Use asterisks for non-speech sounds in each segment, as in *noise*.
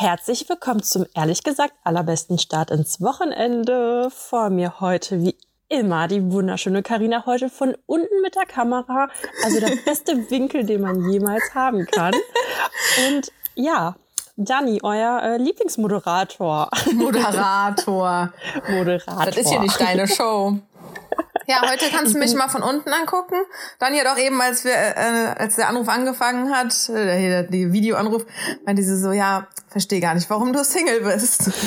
Herzlich willkommen zum ehrlich gesagt allerbesten Start ins Wochenende. Vor mir heute wie immer die wunderschöne Karina heute von unten mit der Kamera. Also der beste *laughs* Winkel, den man jemals haben kann. Und ja, Dani, euer äh, Lieblingsmoderator. Moderator. *laughs* Moderator. Das ist hier nicht deine Show. Ja, heute kannst du mich mal von unten angucken. Dani hat auch eben, als wir, äh, als der Anruf angefangen hat, äh, die Videoanruf, meinte sie so, ja, verstehe gar nicht, warum du Single bist. *laughs*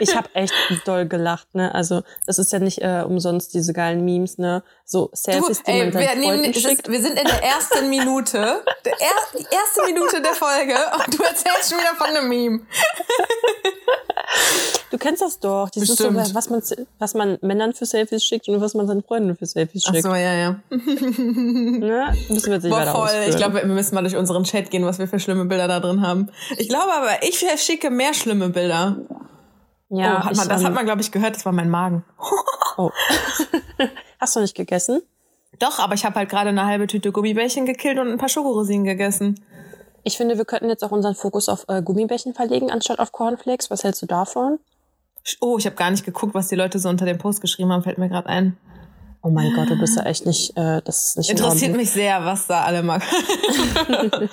ich habe echt doll gelacht, ne? Also das ist ja nicht äh, umsonst diese geilen Memes, ne? So Selfies, du, die man wir, nehmen, schickt. Ist, wir sind in der ersten Minute, der er, die erste Minute der Folge und du erzählst schon wieder von einem Meme. Du kennst das doch. Dieses so, was man, was man Männern für Selfies schickt und was man seinen Freunden für Selfies Ach schickt. so, ja, ja. Ne? Müssen wir jetzt nicht Boah, weiter voll. ausführen. Ich glaube, wir müssen mal durch unseren Chat gehen, was wir für schlimme Bilder da drin haben. Ich glaube aber, ich schicke mehr schlimme Bilder. ja, oh, hat ich, man, das ähm, hat man, glaube ich, gehört. Das war mein Magen. *laughs* Oh. *laughs* Hast du nicht gegessen? Doch, aber ich habe halt gerade eine halbe Tüte Gummibärchen gekillt und ein paar Schokorosinen gegessen. Ich finde, wir könnten jetzt auch unseren Fokus auf äh, Gummibärchen verlegen, anstatt auf Cornflakes. Was hältst du davon? Oh, ich habe gar nicht geguckt, was die Leute so unter dem Post geschrieben haben, fällt mir gerade ein. Oh mein Gott, du bist ja echt nicht, äh, das ist nicht in Interessiert Ordnung. mich sehr, was da alle mag. *laughs*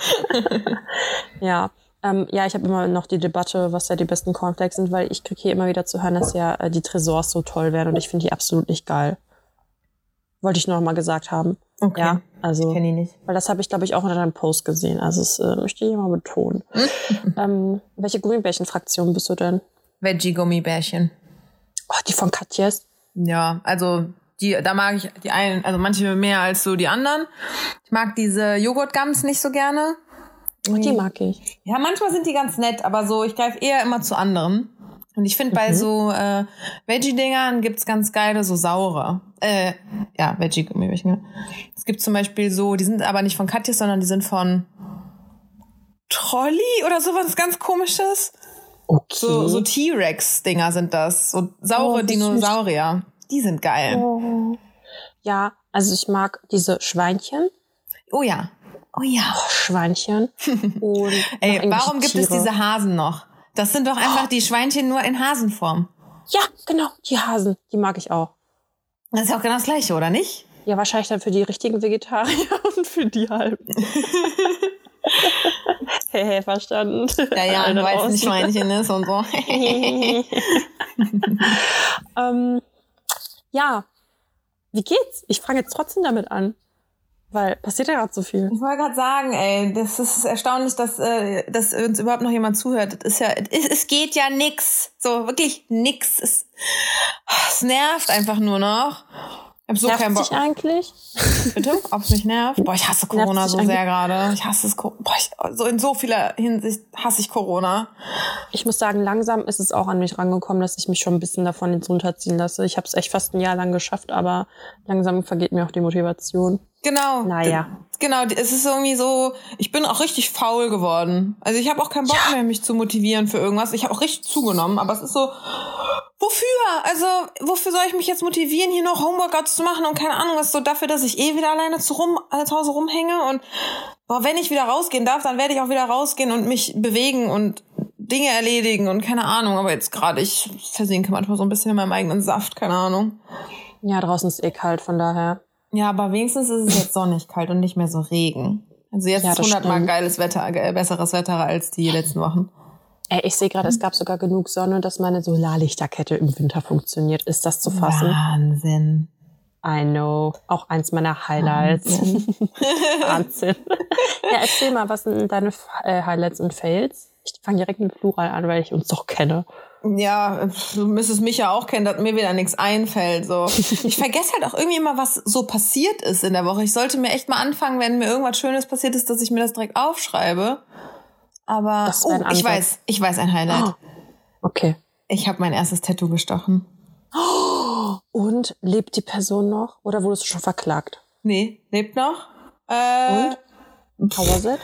Ja, ähm, ja, ich habe immer noch die Debatte, was ja die besten Cornflakes sind, weil ich kriege hier immer wieder zu hören, dass ja äh, die Tresors so toll werden und ich finde die absolut nicht geil. Wollte ich nur noch mal gesagt haben. Okay. Ja, also, ich nicht. weil das habe ich, glaube ich, auch unter deinem Post gesehen. Also, das äh, möchte ich mal betonen. *laughs* ähm, welche Gummibärchen-Fraktion bist du denn? Veggie-Gummibärchen. Oh, die von Katjes. Ja, also die, da mag ich die einen, also manche mehr als so die anderen. Ich mag diese Joghurt-Gums nicht so gerne. Oh, die mag ich. Ja, manchmal sind die ganz nett, aber so, ich greife eher immer zu anderen. Und ich finde, bei so äh, Veggie-Dingern gibt's ganz geile, so saure. Äh, ja, Veggie-Gummibärchen. ja. Es gibt zum Beispiel so, die sind aber nicht von Katjes, sondern die sind von Trolli oder sowas ganz komisches. Okay. So, so T-Rex-Dinger sind das. So saure Oh, Dinosaurier. Die sind geil. Oh. Ja, also ich mag diese Schweinchen. Oh ja. Oh ja. Oh, Schweinchen. *laughs* Und Ey, warum gibt es Tiere. diese Hasen noch? Das sind doch einfach die Schweinchen nur in Hasenform. Ja, genau, die Hasen. Die mag ich auch. Das ist auch genau das gleiche, oder nicht? Ja, wahrscheinlich dann für die richtigen Vegetarier *laughs* und für die halben. *laughs* hey, hey, verstanden. Ja, ja, weil es ein. Schweinchen ist und so. ähm, ja, wie geht's? Ich fange jetzt trotzdem damit an. Weil passiert ja gerade so viel. Ich wollte gerade sagen, ey, das ist erstaunlich, dass, äh, dass uns überhaupt noch jemand zuhört. Das ist ja, es, es geht ja nix. So, wirklich nix. Es, es nervt einfach nur noch. Ich hab so keinen Nervt Bock. dich eigentlich? *laughs* Bitte? Ob es mich nervt? Boah, ich hasse Corona so sehr gerade. Ich hasse es. Boah, ich, so in so vieler Hinsicht hasse ich Corona. Ich muss sagen, langsam ist es auch an mich rangekommen, dass ich mich schon ein bisschen davon jetzt runterziehen lasse. Ich habe es echt fast ein Jahr lang geschafft, aber langsam vergeht mir auch die Motivation. Genau. Naja. Genau, es ist irgendwie so, ich bin auch richtig faul geworden. Also ich habe auch keinen Bock mehr, mich zu motivieren für irgendwas. Ich habe auch richtig zugenommen, aber es ist so, wofür? Also, wofür soll ich mich jetzt motivieren, hier noch Homeworkouts zu machen und keine Ahnung, was so dafür, dass ich eh wieder alleine zu, rum, äh, zu Hause rumhänge und boah, wenn ich wieder rausgehen darf, dann werde ich auch wieder rausgehen und mich bewegen und Dinge erledigen und keine Ahnung, aber jetzt gerade, ich versinke manchmal so ein bisschen in meinem eigenen Saft, keine Ahnung. Ja, draußen ist eh kalt, von daher. Ja, aber wenigstens ist es jetzt sonnig kalt und nicht mehr so Regen. Also jetzt Ja, ist das hundertmal stimmt. geiles Wetter, äh, besseres Wetter als die letzten Wochen. Ey, ich sehe gerade, es gab sogar genug Sonne, dass meine Solarlichterkette im Winter funktioniert. Ist das zu fassen? Wahnsinn. I know. Auch eins meiner Highlights. Wahnsinn. *laughs* ja, erzähl mal, was sind deine äh, Highlights und Fails? Ich fange direkt mit Plural an, weil ich uns doch kenne. Ja, du müsstest mich ja auch kennen, dass mir wieder nichts einfällt. So, *laughs* ich vergesse halt auch irgendwie immer, was so passiert ist in der Woche. Ich sollte mir echt mal anfangen, wenn mir irgendwas Schönes passiert ist, dass ich mir das direkt aufschreibe. Aber oh, ich weiß, ich weiß ein Highlight. Oh. Okay. Ich habe mein erstes Tattoo gestochen. *gasps* Und lebt die Person noch oder wurdest du schon verklagt? Nee, lebt noch. Äh, Und? How was it?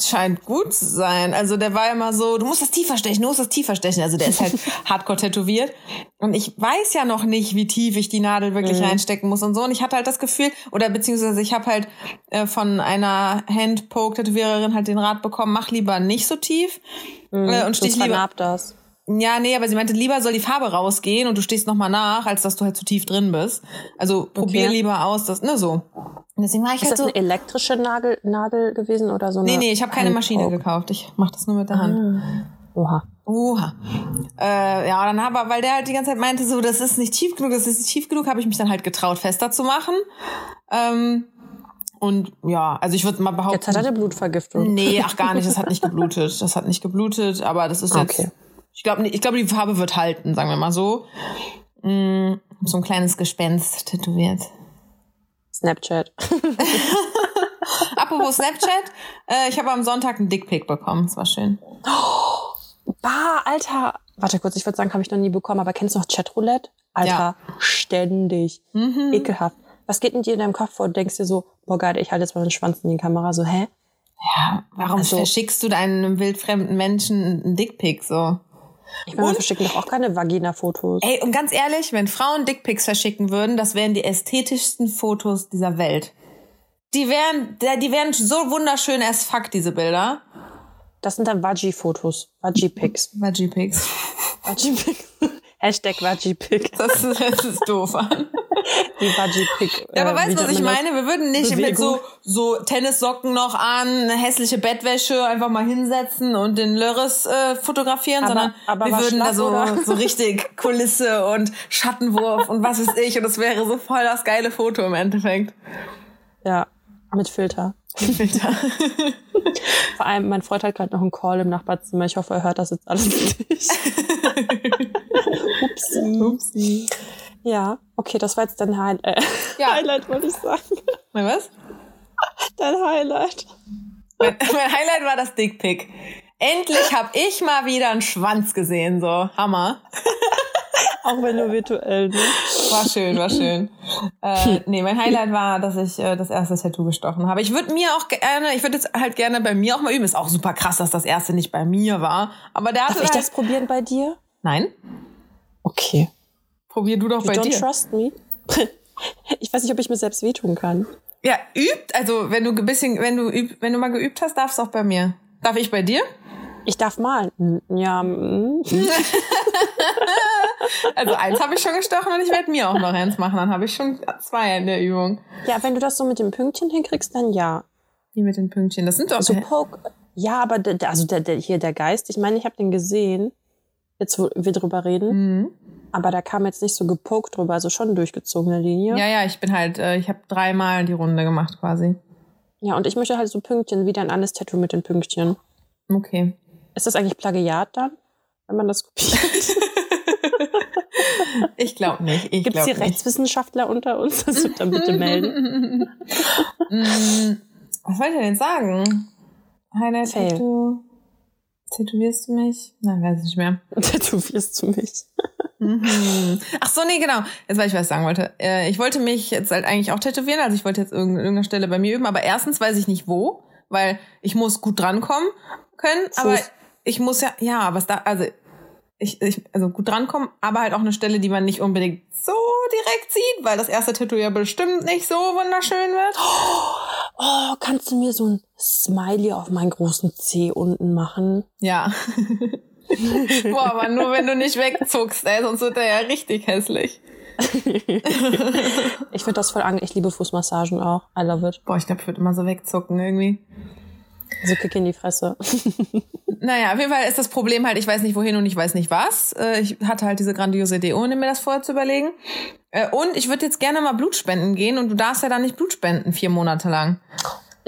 Scheint gut zu sein. Also der war immer so, du musst das tiefer stechen, du musst das tiefer stechen. Also der ist halt *laughs* hardcore tätowiert. Und ich weiß ja noch nicht, wie tief ich die Nadel wirklich mhm. reinstecken muss und so. Und ich hatte halt das Gefühl, oder beziehungsweise ich habe halt äh, von einer Handpoke-Tätowiererin halt den Rat bekommen, mach lieber nicht so tief. Mhm, äh, und stich lieber. Das. Ja, nee, aber sie meinte, lieber soll die Farbe rausgehen und du stehst nochmal nach, als dass du halt zu tief drin bist. Also probier okay. lieber aus, das, ne, so. deswegen war ich Ist halt das so, eine elektrische Nadel, Nadel gewesen oder so? Eine nee, nee, ich habe keine Maschine gekauft. Ich mach das nur mit der Hand. Ah. Oha. Oha. Äh, ja, dann aber, weil der halt die ganze Zeit meinte, so, das ist nicht tief genug, das ist nicht tief genug, habe ich mich dann halt getraut, fester zu machen. Ähm, und ja, also ich würde mal behaupten. Jetzt hat er eine Blutvergiftung. Nee, ach gar nicht, das hat nicht *laughs* geblutet. Das hat nicht geblutet, aber das ist jetzt. Okay. Ich glaube, ich glaube, die Farbe wird halten, sagen wir mal so. Mm, so ein kleines Gespenst tätowiert. Snapchat. *laughs* Apropos Snapchat, äh, ich habe am Sonntag einen Dickpick bekommen. Das war schön. Oh, *gasps* bah, Alter. Warte kurz, ich würde sagen, habe ich noch nie bekommen, aber kennst du noch Chatroulette? Alter, ja. ständig. Mhm. Ekelhaft. Was geht denn dir in deinem Kopf vor? Du denkst dir so, boah geil, ich halte jetzt mal den Schwanz in die Kamera. So, hä? Ja, warum also, verschickst du deinem wildfremden Menschen einen Dickpick so? Ich meine, wir verschicken doch auch keine Vagina-Fotos. Ey, und ganz ehrlich, wenn Frauen Dickpics verschicken würden, das wären die ästhetischsten Fotos dieser Welt. Die wären, die wären so wunderschön as fuck, diese Bilder. Das sind dann Vaggie-Fotos. Vaggie-Pics. Vaggie-Pics. Vaggie-Pics. Hashtag Vaggie-Pic. *laughs* Das, das ist doof. Die Vaggie-Pic. Ja, aber äh, weißt du, was ich meine? Wir würden nicht Bewegung. mit so, so Tennissocken noch an, eine hässliche Bettwäsche einfach mal hinsetzen und den Lörres äh, fotografieren, aber, sondern aber wir würden da so, *laughs* so richtig Kulisse und Schattenwurf und was weiß ich. Und das wäre so voll das geile Foto im Endeffekt. Ja, mit Filter. Mit Filter. *laughs* Vor allem, mein Freund hat gerade noch einen Call im Nachbarzimmer. Ich hoffe, er hört das jetzt alles nicht. *laughs* Upsi. Upsi. Ja, okay, das war jetzt dein Hi äh, ja. Highlight, wollte ich sagen. Mein was? Dein Highlight. Mein, mein Highlight war das Dickpick. Endlich habe ich mal wieder einen Schwanz gesehen, so Hammer. *laughs* Auch wenn nur virtuell, ne? War schön, war schön. Äh, nee, mein Highlight war, dass ich äh, das erste Tattoo gestochen habe. Ich würde mir auch gerne, ich würde jetzt halt gerne bei mir auch mal üben. Ist auch super krass, dass das erste nicht bei mir war. Aber der Darf ich halt das probieren bei dir? Nein. Okay. Probier du doch you bei don't dir. Don't trust me. *laughs* ich weiß nicht, ob ich mir selbst wehtun kann. Ja, übt. Also wenn du ein bisschen, wenn du üb, wenn du mal geübt hast, darfst du auch bei mir. Darf ich bei dir? Ich darf mal. Ja. Mm. *laughs* also eins habe ich schon gestochen und ich werde mir auch noch eins machen. Dann habe ich schon zwei in der Übung. Ja, wenn du das so mit dem Pünktchen hinkriegst, dann ja. Wie mit den Pünktchen? Das sind doch so Poke. Ja, aber der, also der, der, hier der Geist. Ich meine, ich habe den gesehen. Jetzt wo wir drüber reden. Mhm. Aber da kam jetzt nicht so gepokt drüber, also schon durchgezogene Linie. Ja, ja, ich bin halt, äh, ich habe dreimal die Runde gemacht quasi. Ja, und ich möchte halt so Pünktchen, wie dein anderes Tattoo mit den Pünktchen. Okay. Ist das eigentlich Plagiat dann, wenn man das kopiert? *laughs* ich glaube nicht. Gibt es hier Rechtswissenschaftler unter uns? Das wird dann bitte *laughs* melden. Mm, was wollte ich denn sagen? Highlight Fail. Tattoo. Tätowierst du mich? Nein, weiß ich nicht mehr. *laughs* Tätowierst du mich? Mhm. Ach so, nee, genau. Jetzt weiß ich, was ich sagen wollte. Äh, ich wollte mich jetzt halt eigentlich auch tätowieren, also ich wollte jetzt irgendeiner Stelle bei mir üben, aber erstens weiß ich nicht wo, weil ich muss gut drankommen können, Fuß. aber ich muss ja, ja, was da, also ich, ich, also gut drankommen, aber halt auch eine Stelle, die man nicht unbedingt so direkt sieht, weil das erste Tattoo ja bestimmt nicht so wunderschön wird. *gasps* Oh, kannst du mir so ein Smiley auf meinen großen C unten machen? Ja. *laughs* Boah, aber nur wenn du nicht wegzuckst, ey, sonst wird er ja richtig hässlich. *laughs* ich finde das voll angenehm. Ich liebe Fußmassagen auch. I love it. Boah, ich glaube, ich würde immer so wegzucken irgendwie. So Kick in die Fresse. *laughs* naja, auf jeden Fall ist das Problem halt, ich weiß nicht wohin und ich weiß nicht was. Äh, ich hatte halt diese grandiose Idee, ohne mir das vorher zu überlegen. Äh, und ich würde jetzt gerne mal Blut spenden gehen und du darfst ja dann nicht Blut spenden, vier Monate lang.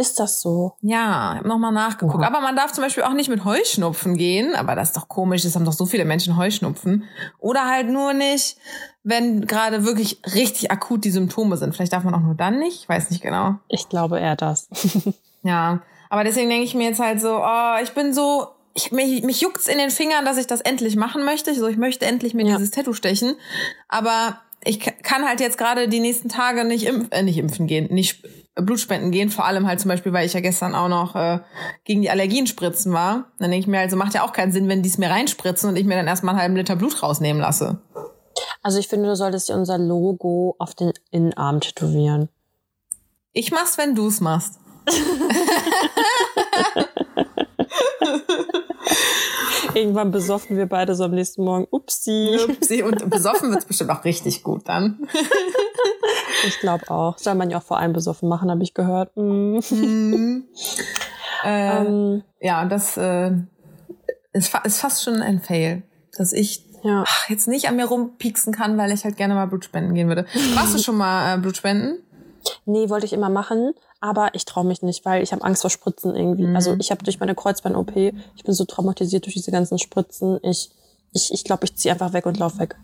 Ist das so? Ja, ich habe nochmal nachgeguckt. Oha. Aber man darf zum Beispiel auch nicht mit Heuschnupfen gehen. Aber das ist doch komisch, das haben doch so viele Menschen Heuschnupfen. Oder halt nur nicht, wenn gerade wirklich richtig akut die Symptome sind. Vielleicht darf man auch nur dann nicht. Ich weiß nicht genau. Ich glaube eher das. *laughs* ja, aber deswegen denke ich mir jetzt halt so, oh, ich bin so, ich, mich, mich juckt's in den Fingern, dass ich das endlich machen möchte. So, ich möchte endlich mir ja. dieses Tattoo stechen. Aber ich kann halt jetzt gerade die nächsten Tage nicht, impf äh, nicht impfen gehen, nicht Blutspenden gehen, vor allem halt zum Beispiel, weil ich ja gestern auch noch äh, gegen die Allergien spritzen war. Dann denke ich mir, also macht ja auch keinen Sinn, wenn die es mir reinspritzen und ich mir dann erstmal einen halben Liter Blut rausnehmen lasse. Also ich finde, du solltest dir unser Logo auf den Innenarm tätowieren. Ich mach's, wenn du's machst. *laughs* Irgendwann besoffen wir beide so am nächsten Morgen. Upsi. Upsi. Und besoffen wird's bestimmt auch richtig gut dann. *laughs* ich glaube auch. Soll man ja auch vor allem besoffen machen, habe ich gehört. Mm. Mm. *laughs* Äh, ähm, ja, das äh, ist, ist fast schon ein Fail, dass ich ja. jetzt nicht an mir rumpieksen kann, weil ich halt gerne mal Blutspenden gehen würde. Warst du schon mal äh, Blutspenden? Nee, wollte ich immer machen, aber ich traue mich nicht, weil ich habe Angst vor Spritzen irgendwie. Mhm. Also ich habe durch meine Kreuzbein-OP, ich bin so traumatisiert durch diese ganzen Spritzen. Ich ich ich, glaub, ich ziehe einfach weg und lauf weg.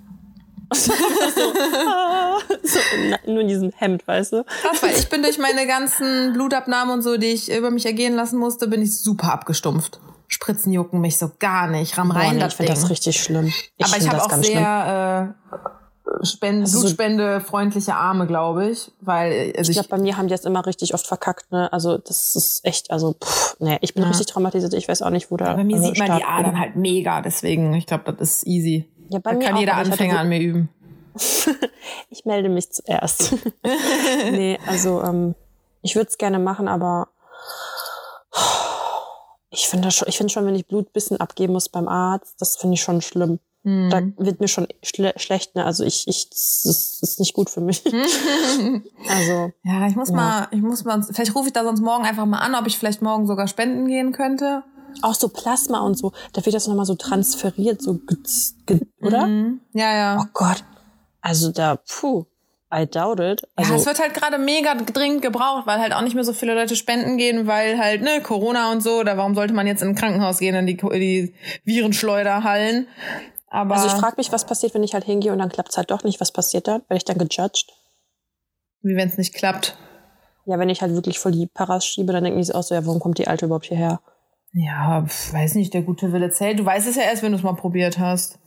*laughs* so, ah, so, nur in diesem Hemd, weißt du? Krass, weil ich bin durch meine ganzen Blutabnahmen und so, die ich über mich ergehen lassen musste, bin ich super abgestumpft. Spritzen jucken mich so gar nicht. Ram rein, das Ich finde das richtig schlimm. Ich Aber ich habe auch sehr äh, Spende, also Blutspende-freundliche Arme, glaube ich. Weil, also ich glaube, bei mir haben die jetzt immer richtig oft verkackt, ne? Also das ist echt, also pff, nee, ich bin ja. richtig traumatisiert, ich weiß auch nicht, wo da. bei mir sieht man die Adern halt mega, deswegen, ich glaube, das ist easy. Ja, bei da mir kann auch, jeder Anfänger an mir üben. *laughs* ich melde mich zuerst. *laughs* nee, also ähm, ich würde es gerne machen, aber ich finde schon, ich finde schon, wenn ich Blutbissen abgeben muss beim Arzt, das finde ich schon schlimm. Mhm. Da wird mir schon schle schlecht, ne? Also ich, ich, das ist nicht gut für mich. *laughs* also. Ja, ich muss ja. mal, ich muss mal, vielleicht rufe ich da sonst morgen einfach mal an, ob ich vielleicht morgen sogar spenden gehen könnte. Auch so Plasma und so, da wird das nochmal so transferiert, so, oder? Mhm. Ja, ja. Oh Gott. Also da, puh. I doubt it. Also ja, es wird halt gerade mega dringend gebraucht, weil halt auch nicht mehr so viele Leute spenden gehen, weil halt, ne, Corona und so, oder warum sollte man jetzt in ein Krankenhaus gehen, in die, die Virenschleuderhallen? Aber also ich frage mich, was passiert, wenn ich halt hingehe und dann klappt's halt doch nicht. Was passiert dann? Werde ich dann gejudged? Wie wenn es nicht klappt? Ja, wenn ich halt wirklich voll die Paras schiebe, dann denken die auch so, ja, warum kommt die Alte überhaupt hierher? Ja, weiß nicht, der gute Wille zählt. Du weißt es ja erst, wenn du es mal probiert hast.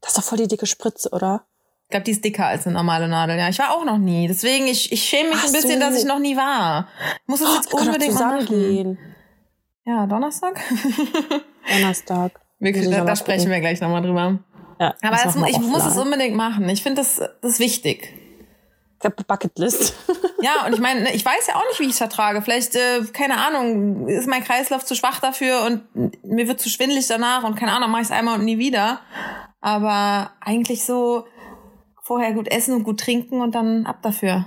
Das ist doch voll die dicke Spritze, oder? Ich glaube, die ist dicker als eine normale Nadel. Ja, ich war auch noch nie. Deswegen, ich, ich schäme mich Ach ein bisschen, so. dass ich noch nie war. Ich muss es jetzt oh, unbedingt mal machen. Gehen. Ja, Donnerstag? *laughs* Donnerstag. Wir, da, da sprechen wir gleich nochmal drüber. Ja, Aber das, ich muss es unbedingt machen. Ich finde, das, das ist wichtig. Ich habe Bucketlist. *laughs* ja, und ich meine, ich weiß ja auch nicht, wie ich es vertrage. Vielleicht, äh, keine Ahnung, ist mein Kreislauf zu schwach dafür und mir wird zu schwindelig danach und keine Ahnung, mache ich es einmal und nie wieder. Aber eigentlich so, vorher gut essen und gut trinken und dann ab dafür.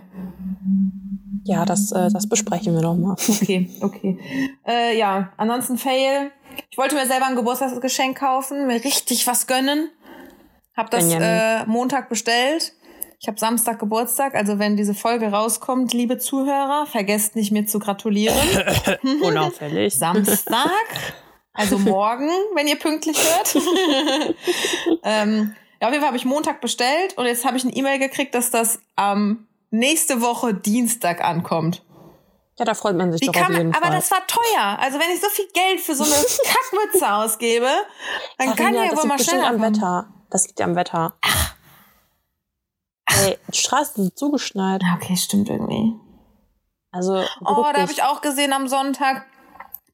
Ja, das, äh, das besprechen wir noch mal. Okay, okay. Äh, ja, ansonsten Fail. Ich wollte mir selber ein Geburtstagsgeschenk kaufen, mir richtig was gönnen. Hab das äh, Montag bestellt. Ich habe Samstag Geburtstag, also wenn diese Folge rauskommt, liebe Zuhörer, vergesst nicht mir zu gratulieren. *laughs* Unauffällig. Samstag, also *laughs* morgen, wenn ihr pünktlich hört. *laughs* ähm, ja, auf jeden Fall habe ich Montag bestellt und jetzt habe ich eine E-Mail gekriegt, dass das ähm, nächste Woche Dienstag ankommt. Ja, da freut man sich Wie doch auf jeden man, Fall. Aber das war teuer. Also wenn ich so viel Geld für so eine *laughs* Kackmütze ausgebe, dann Ach, kann ja, ja wohl mal schneller am Wetter. Das liegt ja am Wetter. Ach. Ey, die Straßen sind zugeschneit. Okay, stimmt irgendwie. Also. Oh, da habe ich auch gesehen am Sonntag,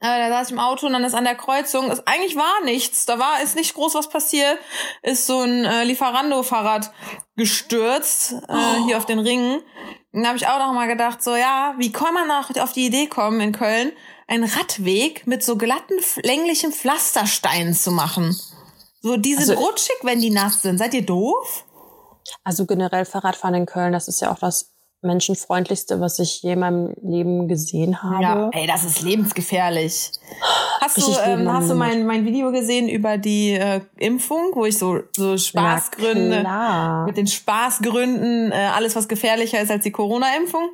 da saß ich im Auto und dann ist an der Kreuzung, ist, eigentlich war nichts, da war, ist nicht groß was passiert, ist so ein äh, Lieferando-Fahrrad gestürzt, äh, oh. hier auf den Ringen. Und da habe ich auch noch mal gedacht, so ja, wie kann man auch auf die Idee kommen in Köln, einen Radweg mit so glatten, länglichen Pflastersteinen zu machen? So, die sind also, rutschig, wenn die nass sind. Seid ihr doof? Also generell Fahrradfahren in Köln, das ist ja auch das menschenfreundlichste, was ich je in meinem Leben gesehen habe. Ja, ey, das ist lebensgefährlich. Hast du, ähm, hast du mein, mein Video gesehen über die äh, Impfung, wo ich so, so Spaßgründe, mit den Spaßgründen, äh, alles was gefährlicher ist als die Corona-Impfung?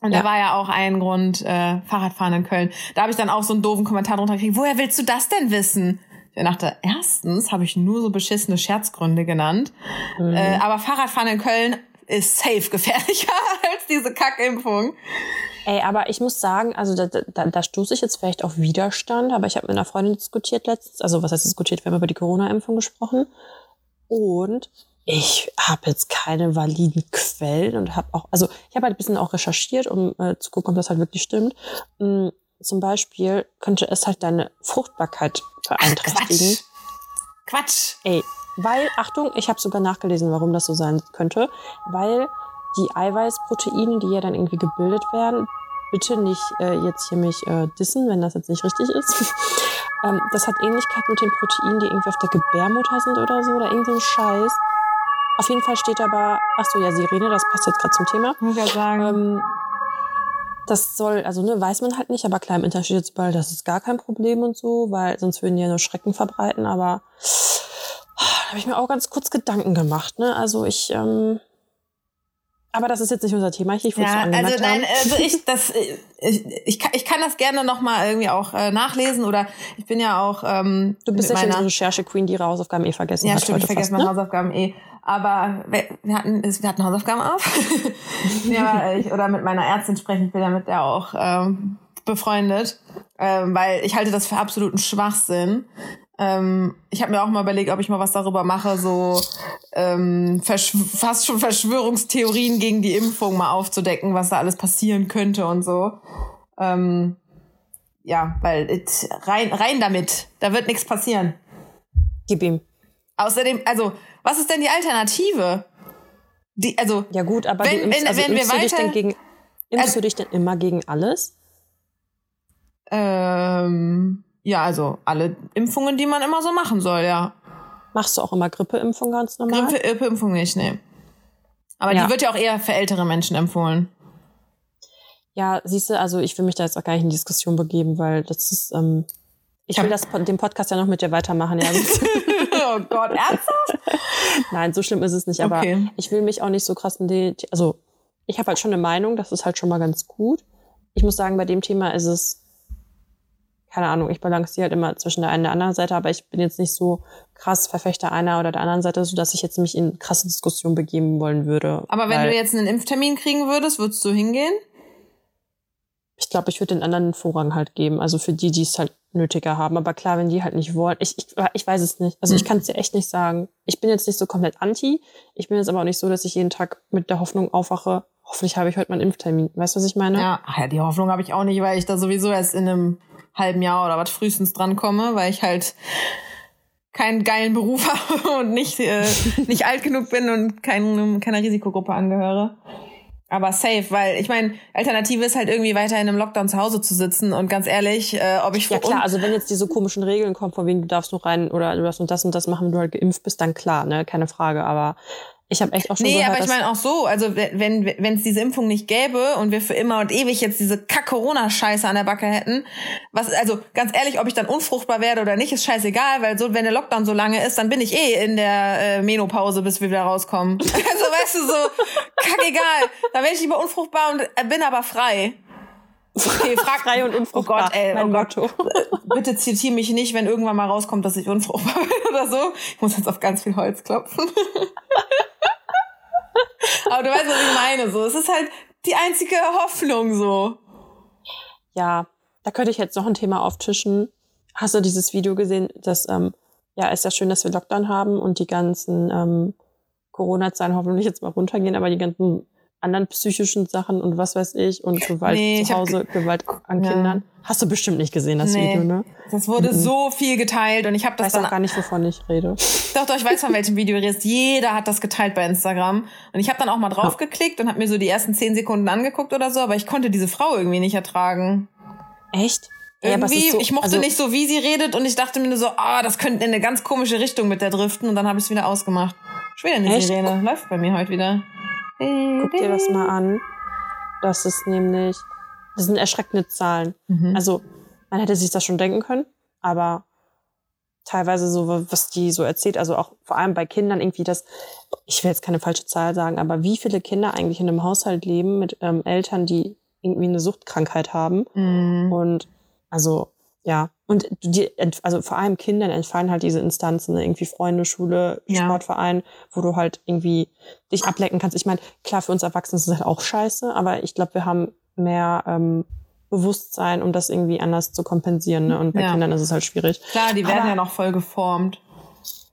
Und ja. da war ja auch ein Grund, äh, Fahrradfahren in Köln. Da habe ich dann auch so einen doofen Kommentar drunter gekriegt, woher willst du das denn wissen? Ich dachte, erstens habe ich nur so beschissene Scherzgründe genannt. Mhm. Äh, aber Fahrradfahren in Köln ist safe gefährlicher *laughs* als diese Kackimpfung. Ey, aber ich muss sagen, also da, da, da stoße ich jetzt vielleicht auf Widerstand, aber ich habe mit einer Freundin diskutiert letztens, also was heißt diskutiert, wir haben über die Corona-Impfung gesprochen. Und ich habe jetzt keine validen Quellen und habe auch, also ich habe halt ein bisschen auch recherchiert, um äh, zu gucken, ob das halt wirklich stimmt. Mhm, zum Beispiel könnte es halt deine Fruchtbarkeit beeinträchtigen. Ach, Quatsch. Quatsch. Ey, weil, Achtung, ich habe sogar nachgelesen, warum das so sein könnte, weil die Eiweißproteine, die ja dann irgendwie gebildet werden, bitte nicht äh, jetzt hier mich äh, dissen, wenn das jetzt nicht richtig ist. *laughs* ähm, das hat Ähnlichkeit mit den Proteinen, die irgendwie auf der Gebärmutter sind oder so, oder irgend so ein Scheiß. Auf jeden Fall steht aber, ach so, ja, Sirene, das passt jetzt gerade zum Thema. Muss ich ja sagen. Ähm, das soll, also ne, weiß man halt nicht, aber klar, im Internet steht jetzt überall, das ist gar kein Problem und so, weil sonst würden die ja nur Schrecken verbreiten, aber da habe ich mir auch ganz kurz Gedanken gemacht, ne? Also ich, ähm, aber das ist jetzt nicht unser Thema. Ich, ich ja, so also nein, also ich *laughs* das ich, ich, kann, ich kann das gerne noch mal irgendwie auch äh, nachlesen oder ich bin ja auch ähm, du bist ja schon so Recherche Queen, die ihre Hausaufgaben eh vergessen ja, hat. Ja, stimmt, ich vergesse meine ne? Hausaufgaben eh. Aber wir, wir hatten wir hatten Hausaufgaben auf. *laughs* ja, ich, oder mit meiner Ärztin sprechen, ich bin ja mit der auch ähm, befreundet, ähm, weil ich halte das für absoluten Schwachsinn, ähm, ich habe mir auch mal überlegt, ob ich mal was darüber mache, so ähm, fast schon Verschwörungstheorien gegen die Impfung mal aufzudecken, was da alles passieren könnte und so. Ähm, ja, weil it, rein, rein damit, da wird nichts passieren. Gib ihm. Außerdem, also, was ist denn die Alternative? Die, also, ja gut, aber wenn, impfst, also, wenn impfst wir weiter, denn gegen, impfst also, du dich denn immer gegen alles? Ähm, ja, also alle Impfungen, die man immer so machen soll, ja. Machst du auch immer Grippeimpfung ganz normal? Grippeimpfung nicht, nee. Aber ja. die wird ja auch eher für ältere Menschen empfohlen. Ja, siehst du, also ich will mich da jetzt auch gar nicht in Diskussion begeben, weil das ist, ähm, ich will das, den Podcast ja noch mit dir weitermachen, ja. *laughs* *laughs* oh Gott, ernsthaft? Nein, so schlimm ist es nicht, aber okay. ich will mich auch nicht so krass in die, also ich habe halt schon eine Meinung, das ist halt schon mal ganz gut. Ich muss sagen, bei dem Thema ist es keine Ahnung, ich balanciere halt immer zwischen der einen und der anderen Seite, aber ich bin jetzt nicht so krass Verfechter einer oder der anderen Seite, so dass ich jetzt mich in krasse Diskussionen begeben wollen würde. Aber wenn du jetzt einen Impftermin kriegen würdest, würdest du hingehen? Ich glaube, ich würde den anderen Vorrang halt geben, also für die, die es halt nötiger haben. Aber klar, wenn die halt nicht wollen, ich, ich, ich weiß es nicht. Also ich hm. kann es dir echt nicht sagen. Ich bin jetzt nicht so komplett anti. Ich bin jetzt aber auch nicht so, dass ich jeden Tag mit der Hoffnung aufwache, hoffentlich habe ich heute meinen Impftermin. Weißt du, was ich meine? Ja, ja die Hoffnung habe ich auch nicht, weil ich da sowieso erst in einem halben Jahr oder was frühestens dran komme, weil ich halt keinen geilen Beruf *laughs* habe und nicht, äh, nicht alt genug bin und kein, keiner Risikogruppe angehöre. Aber safe, weil ich meine, Alternative ist halt irgendwie weiter in einem Lockdown zu Hause zu sitzen und ganz ehrlich, äh, ob ich Ja klar, also wenn jetzt diese komischen Regeln kommen, von wegen du darfst nur rein oder du darfst und das und das machen, wenn du halt geimpft bist, dann klar, ne, keine Frage, aber ich habe echt auch schon Nee, gehört, aber ich meine auch so, also wenn wenn es diese Impfung nicht gäbe und wir für immer und ewig jetzt diese Kack-Corona-Scheiße an der Backe hätten, was also ganz ehrlich, ob ich dann unfruchtbar werde oder nicht, ist scheißegal, weil so wenn der Lockdown so lange ist, dann bin ich eh in der äh, Menopause, bis wir wieder rauskommen. *laughs* also weißt du so, kack egal, dann werde ich lieber unfruchtbar und äh, bin aber frei. Okay, *laughs* frag frei und unfruchtbar. Oh Gott, ey, oh Gott. *laughs* Bitte zitiere mich nicht, wenn irgendwann mal rauskommt, dass ich unfruchtbar bin oder so. Ich muss jetzt auf ganz viel Holz klopfen. *laughs* Aber du weißt, was ich meine. So, es ist halt die einzige Hoffnung so. Ja, da könnte ich jetzt noch ein Thema auftischen. Hast du dieses Video gesehen? Das ähm, ja ist ja schön, dass wir Lockdown haben und die ganzen ähm, Corona-Zahlen hoffentlich jetzt mal runtergehen, aber die ganzen anderen psychischen Sachen und was weiß ich und Gewalt nee, zu Hause, hab, Gewalt an ja. Kindern. Hast du bestimmt nicht gesehen, das nee, Video, ne? Das wurde mhm. so viel geteilt und ich habe das weiß auch gar nicht, wovon ich rede. Doch, doch, ich weiß von welchem Video du redest. Jeder hat das geteilt bei Instagram und ich habe dann auch mal drauf geklickt und habe mir so die ersten zehn Sekunden angeguckt oder so, aber ich konnte diese Frau irgendwie nicht ertragen. Echt? Irgendwie, ja, so, ich mochte also, nicht so, wie sie redet und ich dachte mir nur so, ah, oh, das könnte in eine ganz komische Richtung mit der driften und dann habe ich es wieder ausgemacht. Echt? Sirene. Läuft bei mir heute wieder. Guck dir das mal an. Das ist nämlich, das sind erschreckende Zahlen. Mhm. Also, man hätte sich das schon denken können, aber teilweise so, was die so erzählt, also auch vor allem bei Kindern irgendwie das, ich will jetzt keine falsche Zahl sagen, aber wie viele Kinder eigentlich in einem Haushalt leben mit ähm, Eltern, die irgendwie eine Suchtkrankheit haben. Mhm. Und also ja, und die, also vor allem Kindern entfallen halt diese Instanzen, ne? irgendwie Freunde, Schule, ja. Sportverein, wo du halt irgendwie dich ablecken kannst. Ich meine, klar, für uns Erwachsene ist es halt auch scheiße, aber ich glaube, wir haben mehr ähm, Bewusstsein, um das irgendwie anders zu kompensieren. Ne? Und bei ja. Kindern ist es halt schwierig. Klar, die werden aber, ja noch voll geformt.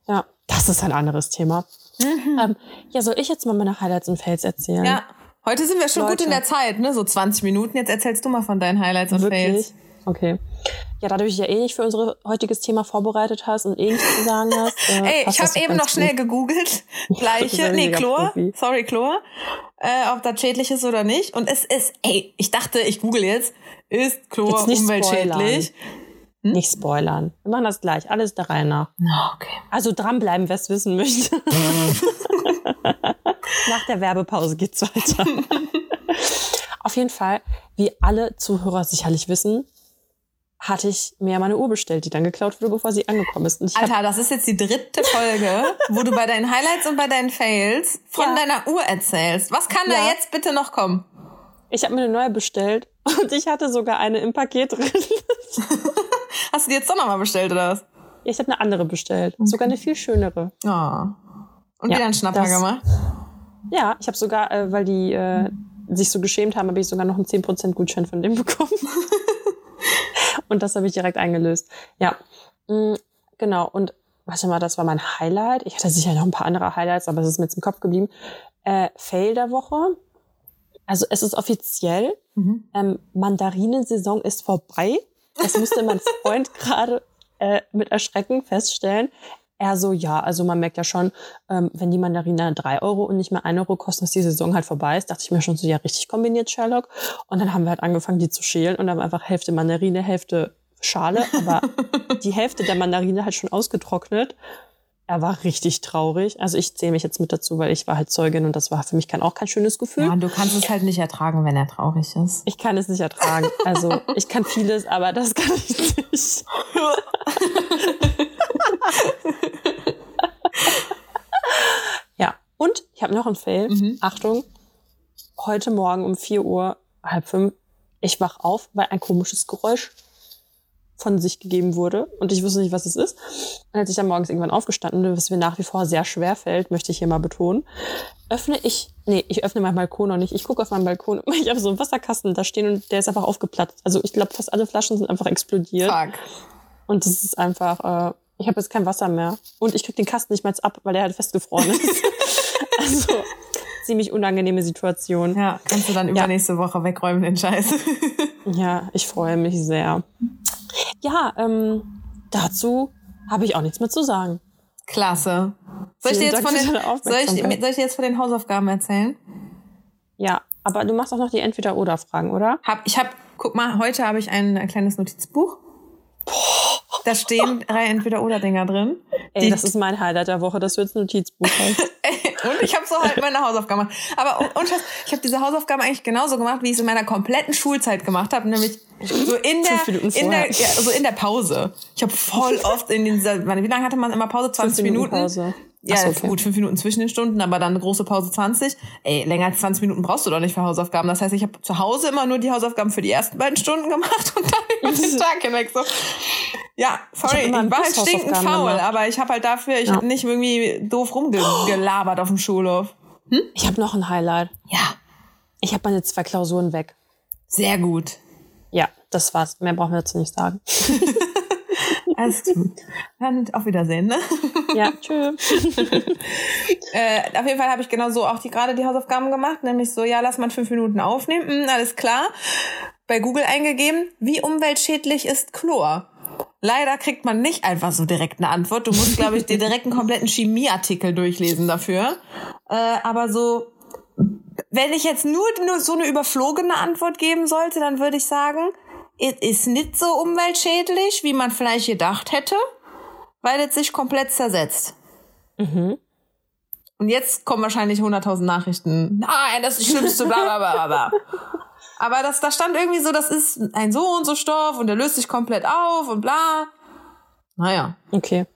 Ja, das ist ein anderes Thema. Ähm, ja, soll ich jetzt mal meine Highlights und Fails erzählen? Ja. Heute sind wir schon Leute. gut in der Zeit, ne? So 20 Minuten. Jetzt erzählst du mal von deinen Highlights und Wirklich? Fails. Okay. Ja, da du dich ja eh nicht für unser heutiges Thema vorbereitet hast und eh nichts zu sagen hast. Äh, Ey, ich habe eben noch schnell gut. gegoogelt. *laughs* Gleiche, nee, Chlor. Sorry, Chlor. Äh, ob das schädlich ist oder nicht. Und es ist, ey, ich dachte, ich google jetzt, ist Chlor umweltschädlich? Nicht spoilern. Wir machen das gleich. Alles der Reihe nach. Na, okay. Also dranbleiben, wer es wissen möchte. *laughs* Nach der Werbepause geht's weiter. *laughs* Auf jeden Fall, wie alle Zuhörer sicherlich wissen, hatte ich mir meine Uhr bestellt, die dann geklaut wurde, bevor sie angekommen ist. Alter, das ist jetzt die dritte Folge, wo du bei deinen Highlights und bei deinen Fails von Ja. deiner Uhr erzählst. Was kann da Ja. jetzt bitte noch kommen? ich habe mir eine neue bestellt und ich hatte sogar eine im Paket drin. *laughs* Hast du die jetzt doch nochmal bestellt oder was? Ich habe eine andere bestellt. Sogar eine viel schönere. Oh. Und Ja, wieder einen Schnapper das- gemacht? Ja, ich habe sogar, äh, weil die äh, sich so geschämt haben, habe ich sogar noch einen 10% Gutschein von dem bekommen. *laughs* und das habe ich direkt eingelöst. Ja, mm, genau. Und warte mal, das war mein Highlight. Ich hatte sicher noch ein paar andere Highlights, aber es ist mir jetzt im Kopf geblieben. Äh, Fail der Woche. Also es ist offiziell, Mhm. ähm, Mandarinensaison ist vorbei. Das musste mein *laughs* Freund gerade äh, mit Erschrecken feststellen. Er so, ja, also man merkt ja schon, ähm, wenn die Mandarine drei Euro und nicht mehr ein Euro kosten, dass die Saison halt vorbei ist, dachte ich mir schon so, ja, richtig kombiniert, Sherlock. Und dann haben wir halt angefangen, die zu schälen und dann einfach Hälfte Mandarine, Hälfte Schale, aber *laughs* die Hälfte der Mandarine halt schon ausgetrocknet. Er war richtig traurig. Also ich zähle mich jetzt mit dazu, weil ich war halt Zeugin und das war für mich kein, auch kein schönes Gefühl. Ja, du kannst es halt nicht ertragen, wenn er traurig ist. Ich kann es nicht ertragen. Also ich kann vieles, aber das kann ich nicht. *laughs* *laughs* ja, und ich habe noch einen Fail. Mhm. Achtung, heute Morgen um 4 Uhr, halb fünf, ich wach auf, weil ein komisches Geräusch von sich gegeben wurde und ich wusste nicht, was es ist. Und als ich dann morgens irgendwann aufgestanden bin, was mir nach wie vor sehr schwer fällt, möchte ich hier mal betonen, öffne ich, nee, ich öffne meinen Balkon noch nicht. Ich gucke auf meinen Balkon und *laughs* ich habe so einen Wasserkasten da stehen und der ist einfach aufgeplatzt. Also ich glaube, fast alle Flaschen sind einfach explodiert. Fuck. Und das ist einfach, äh, ich habe jetzt kein Wasser mehr. Und ich krieg den Kasten nicht mal jetzt ab, weil der halt festgefroren ist. *laughs* also ziemlich unangenehme Situation. Ja, kannst du dann übernächste Woche wegräumen, den Scheiß. *laughs* Ja, ich freue mich sehr. Ja, ähm, dazu habe ich auch nichts mehr zu sagen. Klasse. Soll ich, dir jetzt von den, soll, ich, soll ich dir jetzt von den Hausaufgaben erzählen? Ja, aber du machst auch noch die Entweder-Oder-Fragen, oder? Hab, ich habe, guck mal, heute habe ich ein, ein kleines Notizbuch. Da stehen drei Entweder-Oder-Dinger drin. Ey, das ist mein Highlight der Woche, dass du jetzt ein Notizbuch hast. *laughs* Und ich habe so halt meine Hausaufgaben gemacht. Aber und, und ich habe diese Hausaufgaben eigentlich genauso gemacht, wie ich es in meiner kompletten Schulzeit gemacht habe, nämlich so in der Minuten in der ja, so in der Pause. Ich habe voll *laughs* oft in dieser wie lange hatte man immer Pause? 20 Fünf Minuten. Pause. Ja, so, okay. gut, fünf Minuten zwischen den Stunden, aber dann eine große Pause 20. Ey, länger als 20 Minuten brauchst du doch nicht für Hausaufgaben. Das heißt, ich habe zu Hause immer nur die Hausaufgaben für die ersten beiden Stunden gemacht und dann über den *laughs* Tag hinweg so. Ja, sorry, ich, einen war halt stinkend faul, gemacht. aber ich habe halt dafür, ich Ja. hab nicht irgendwie doof rumgelabert auf dem Schulhof. Ich habe noch ein Highlight. Ja, Ich habe meine zwei Klausuren weg. sehr gut. Ja, das war's. Mehr brauchen wir dazu nicht sagen. *laughs* Alles gut. Dann auf Wiedersehen, ne? Ja, tschüss. *laughs* Äh, auf jeden Fall habe ich genau so auch die gerade die Hausaufgaben gemacht, nämlich so, ja, lass mal fünf Minuten aufnehmen, hm, alles klar. Bei Google eingegeben, wie umweltschädlich ist Chlor? Leider kriegt man nicht einfach so direkt eine Antwort. Du musst, glaube ich, dir direkt einen kompletten Chemieartikel durchlesen dafür. Äh, aber so, wenn ich jetzt nur, nur so eine überflogene Antwort geben sollte, dann würde ich sagen, es ist nicht so umweltschädlich, wie man vielleicht gedacht hätte, weil es sich komplett zersetzt. Mhm. Und jetzt kommen wahrscheinlich 100.000 Nachrichten. Nein, das ist das Schlimmste, bla bla bla bla. Aber das, da stand irgendwie so, das ist ein so und so Stoff und der löst sich komplett auf und bla. Naja. Okay.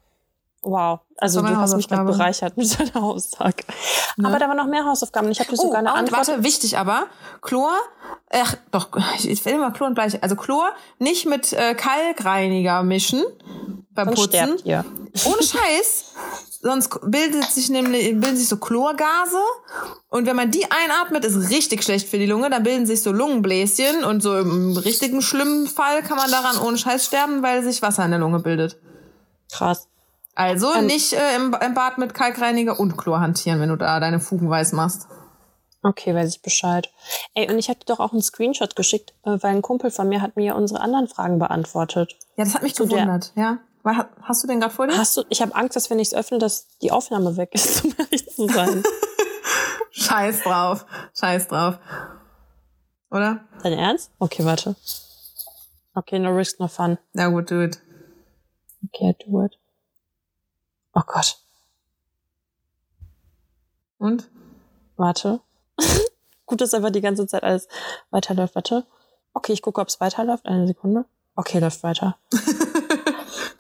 Wow. Also du hast mich gerade bereichert mit deiner Aussage. Aber da waren noch mehr Hausaufgaben. Ich habe dir Oh, sogar eine und Antwort. warte, wichtig aber, Chlor, ach, doch, ich, will immer Chlor und Bleich. Also Chlor nicht mit äh, Kalkreiniger mischen beim Sonst Putzen. sterbt ihr. Ohne Scheiß. *laughs* Sonst bildet sich nämlich, bilden sich so Chlorgase. Und wenn man die einatmet, ist richtig schlecht für die Lunge. Dann bilden sich so Lungenbläschen. Und so im richtigen schlimmen Fall kann man daran ohne Scheiß sterben, weil sich Wasser in der Lunge bildet. Krass. Also ähm, nicht äh, im, im Bad mit Kalkreiniger und Chlor hantieren, wenn du da deine Fugen weiß machst. Okay, weiß ich Bescheid. Ey, und ich hatte doch auch einen Screenshot geschickt, äh, weil ein Kumpel von mir hat mir unsere anderen Fragen beantwortet. Ja, das hat mich Zu gewundert, ja. Hast du den gerade vor dir? Hast du, ich habe Angst, dass wenn ich es öffne, dass die Aufnahme weg ist, *laughs* um ehrlich zu sein. *laughs* Scheiß drauf. Scheiß drauf. Oder? Dein Ernst? Okay, warte. Okay, no risk, no fun. Na gut, do it. Okay, do it. Oh Gott. Und? Warte. *laughs* Gut, dass einfach die ganze Zeit alles weiterläuft. Warte. Okay, ich gucke, ob es weiterläuft. Eine Sekunde. Okay, läuft weiter.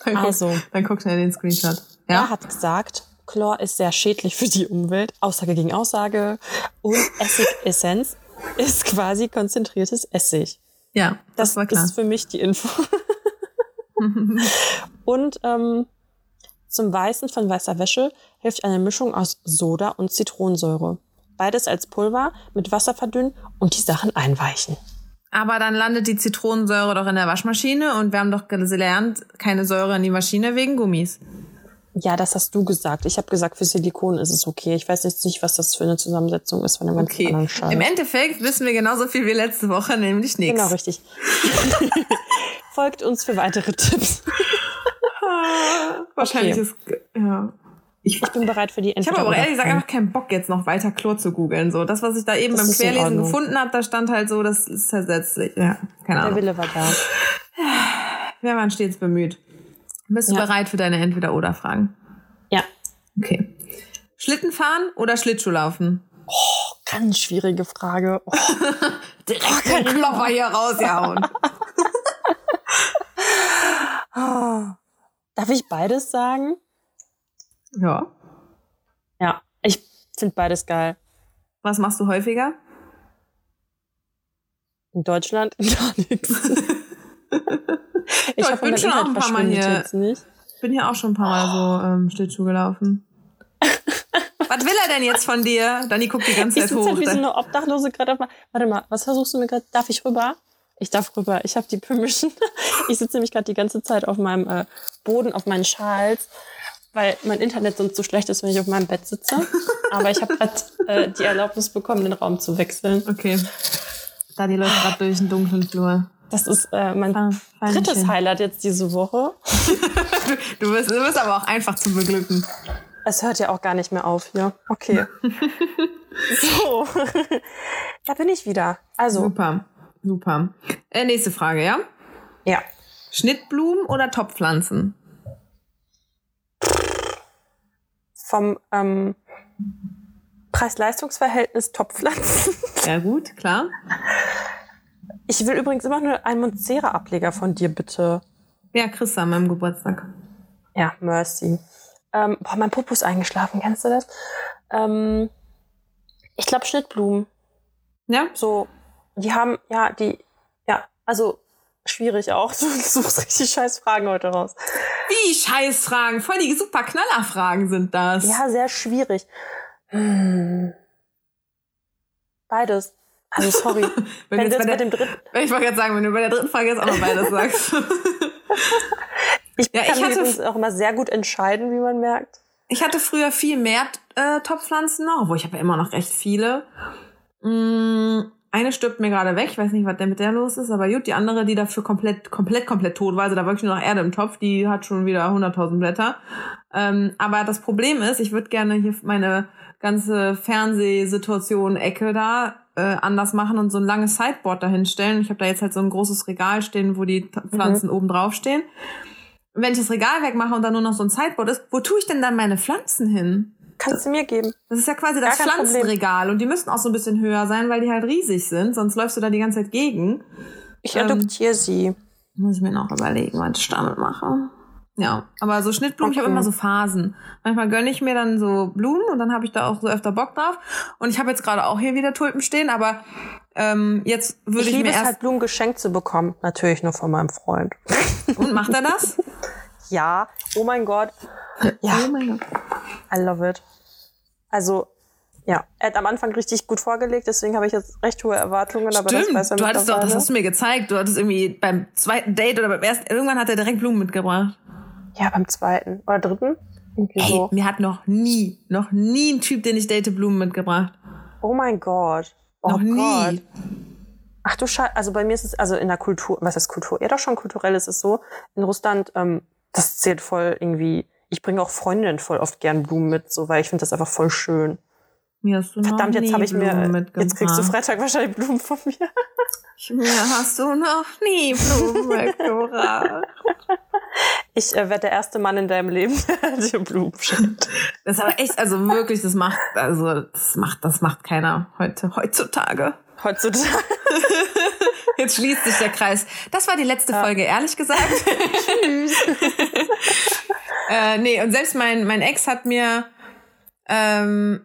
dann also. Guck, dann guck schnell den Screenshot. Ja? Er hat gesagt, Chlor ist sehr schädlich für die Umwelt. Aussage gegen Aussage. Und Essigessenz *laughs* ist quasi konzentriertes Essig. Ja, das, das war klar. ist für mich die Info. *laughs* und ähm, zum Weißen von weißer Wäsche hilft eine Mischung aus Soda und Zitronensäure. Beides als Pulver mit Wasser verdünnen und die Sachen einweichen. Aber dann landet die Zitronensäure doch in der Waschmaschine und wir haben doch gelernt, keine Säure in die Maschine wegen Gummis. Ja, das hast du gesagt. Ich habe gesagt, für Silikon ist es okay. Ich weiß jetzt nicht, was das für eine Zusammensetzung ist von ganzen okay. anderen Scheiß. Im Endeffekt wissen wir genauso viel wie letzte Woche, nämlich nichts. Genau, richtig. *laughs* Folgt uns für weitere Tipps. Wahrscheinlich okay. ist, ja. Ich, ich bin bereit für die Entweder Ich habe aber ehrlich gesagt einfach keinen Bock, jetzt noch weiter Chlor zu googeln. So, das, was ich da eben das beim Querlesen gefunden habe, da stand halt so, das ist ersetzlich. Ja, keine Ahnung. Der Wille war da. *sighs* Wir waren stets bemüht. Bist du ja. bereit für deine Entweder-Oder-Fragen? Ja. Okay. Schlittenfahren oder Schlittschuhlaufen? Oh, ganz schwierige Frage. Oh. *laughs* Direkt den Klopper hier rausgehauen. oh. *laughs* *laughs* Darf ich beides sagen? Ja. Ja, ich finde beides geil. Was machst du häufiger? In Deutschland *laughs* gar nichts. ich, ja, ich bin schon auch ein paar Mal hier. Ich bin hier auch schon ein paar Mal so ähm, Schlittschuh gelaufen. *laughs* was will er denn jetzt von dir? Dani guckt die ganze Zeit ich hoch. Halt wie so eine Obdachlose gerade auf. Warte mal, was versuchst du mir gerade? Darf ich rüber? Ich darf rüber. Ich habe die Permission. *laughs* Ich sitze nämlich gerade die ganze Zeit auf meinem äh, Boden, auf meinen Schals weil mein Internet sonst so schlecht ist, wenn ich auf meinem Bett sitze. Aber ich habe gerade äh, die Erlaubnis bekommen, den Raum zu wechseln. Okay. Da die läuft gerade durch den dunklen Flur. Das ist äh, mein Fein, drittes Highlight jetzt diese Woche. *laughs* du, bist, du bist aber auch einfach zu beglücken. Es hört ja auch gar nicht mehr auf hier. Okay. *laughs* so. da bin ich wieder. Also. Super. Super. Äh, nächste Frage, ja? Ja. Schnittblumen oder Topfpflanzen? vom ähm, Preis-Leistungs-Verhältnis Topfpflanzen. *laughs* Ja gut, klar. Ich will übrigens immer nur einen Monstera-Ableger von dir, bitte. Ja, du an meinem Geburtstag. Ja, mercy. Ähm, boah, mein Popo ist eingeschlafen, kennst du das? Ähm, ich glaube Schnittblumen. Ja? So, die haben, ja, die, ja, also schwierig auch. *laughs* Du suchst richtig scheiß Fragen heute raus. Wie scheiß Fragen? Voll die super Knallerfragen sind das. Ja, sehr schwierig. Hm. Beides. Also sorry. *laughs* wenn, wenn du jetzt bei, der, dem dritten. Ich wollte gerade sagen, wenn du bei der dritten Frage jetzt auch noch beides sagst. *laughs* ich ja, kann ich hatte mich auch immer sehr gut entscheiden, wie man merkt. Ich hatte früher viel mehr äh, Topfpflanzen noch, wo ich habe ja immer noch recht viele. Mm, eine stirbt mir gerade weg, ich weiß nicht, was denn mit der los ist, aber gut, die andere, die dafür komplett, komplett, komplett tot war, also da wirklich nur noch Erde im Topf, die hat schon wieder 100.000 Blätter. Ähm, aber das Problem ist, ich würde gerne hier meine ganze Fernsehsituation-Ecke da äh, anders machen und so ein langes Sideboard dahinstellen. Ich habe da jetzt halt so ein großes Regal stehen, wo die Pflanzen mhm. oben drauf stehen. Wenn ich das Regal wegmache und dann nur noch so ein Sideboard ist, wo tue ich denn dann meine Pflanzen hin? Kannst du mir geben. Das ist ja quasi das Pflanzenregal und die müssten auch so ein bisschen höher sein, weil die halt riesig sind, sonst läufst du da die ganze Zeit gegen. Ich ähm, adoptiere sie. Muss ich mir noch überlegen, was ich damit mache. Ja, aber so Schnittblumen, okay. ich habe immer so Phasen. Manchmal gönne ich mir dann so Blumen und dann habe ich da auch so öfter Bock drauf. Und ich habe jetzt gerade auch hier wieder Tulpen stehen, aber ähm, jetzt würde ich, ich mir es erst halt Blumen geschenkt zu bekommen, natürlich nur von meinem Freund. Und macht er das? *laughs* ja. Oh mein Gott. Ja. Oh mein Gott. I love it. Also, ja, er hat am Anfang richtig gut vorgelegt, deswegen habe ich jetzt recht hohe Erwartungen, aber Stimmt. das weiß er du hattest doch, das hast du mir gezeigt. Du hattest irgendwie beim zweiten Date oder beim ersten, irgendwann hat er direkt Blumen mitgebracht. Ja, beim zweiten oder dritten. Irgendwie Ey, so. mir hat noch nie, noch nie ein Typ, den ich date, Blumen mitgebracht. Oh mein Gott. Oh noch nie. Gott. Ach du Scheiße, also bei mir ist es, also in der Kultur, was ist Kultur? Ja, doch schon kulturell ist es so. In Russland, ähm, das zählt voll irgendwie, ich bringe auch Freundinnen voll oft gern Blumen mit, so, weil ich finde das einfach voll schön. Mir hast du Verdammt, noch jetzt nie habe ich mir, Blumen mitgebracht. jetzt kriegst du Freitag wahrscheinlich Blumen von mir. *laughs* Mir hast du noch nie Blumen *laughs* mitgebracht. Ich äh, werde der erste Mann in deinem Leben, *laughs* der dir Blumen schenkt. Das ist aber echt, also wirklich, das macht, also das macht, das macht keiner heute, heutzutage. Heutzutage. Jetzt schließt sich der Kreis. Das war die letzte Folge, ehrlich gesagt. Tschüss. *laughs* äh, nee, und selbst mein, mein Ex hat mir, ähm,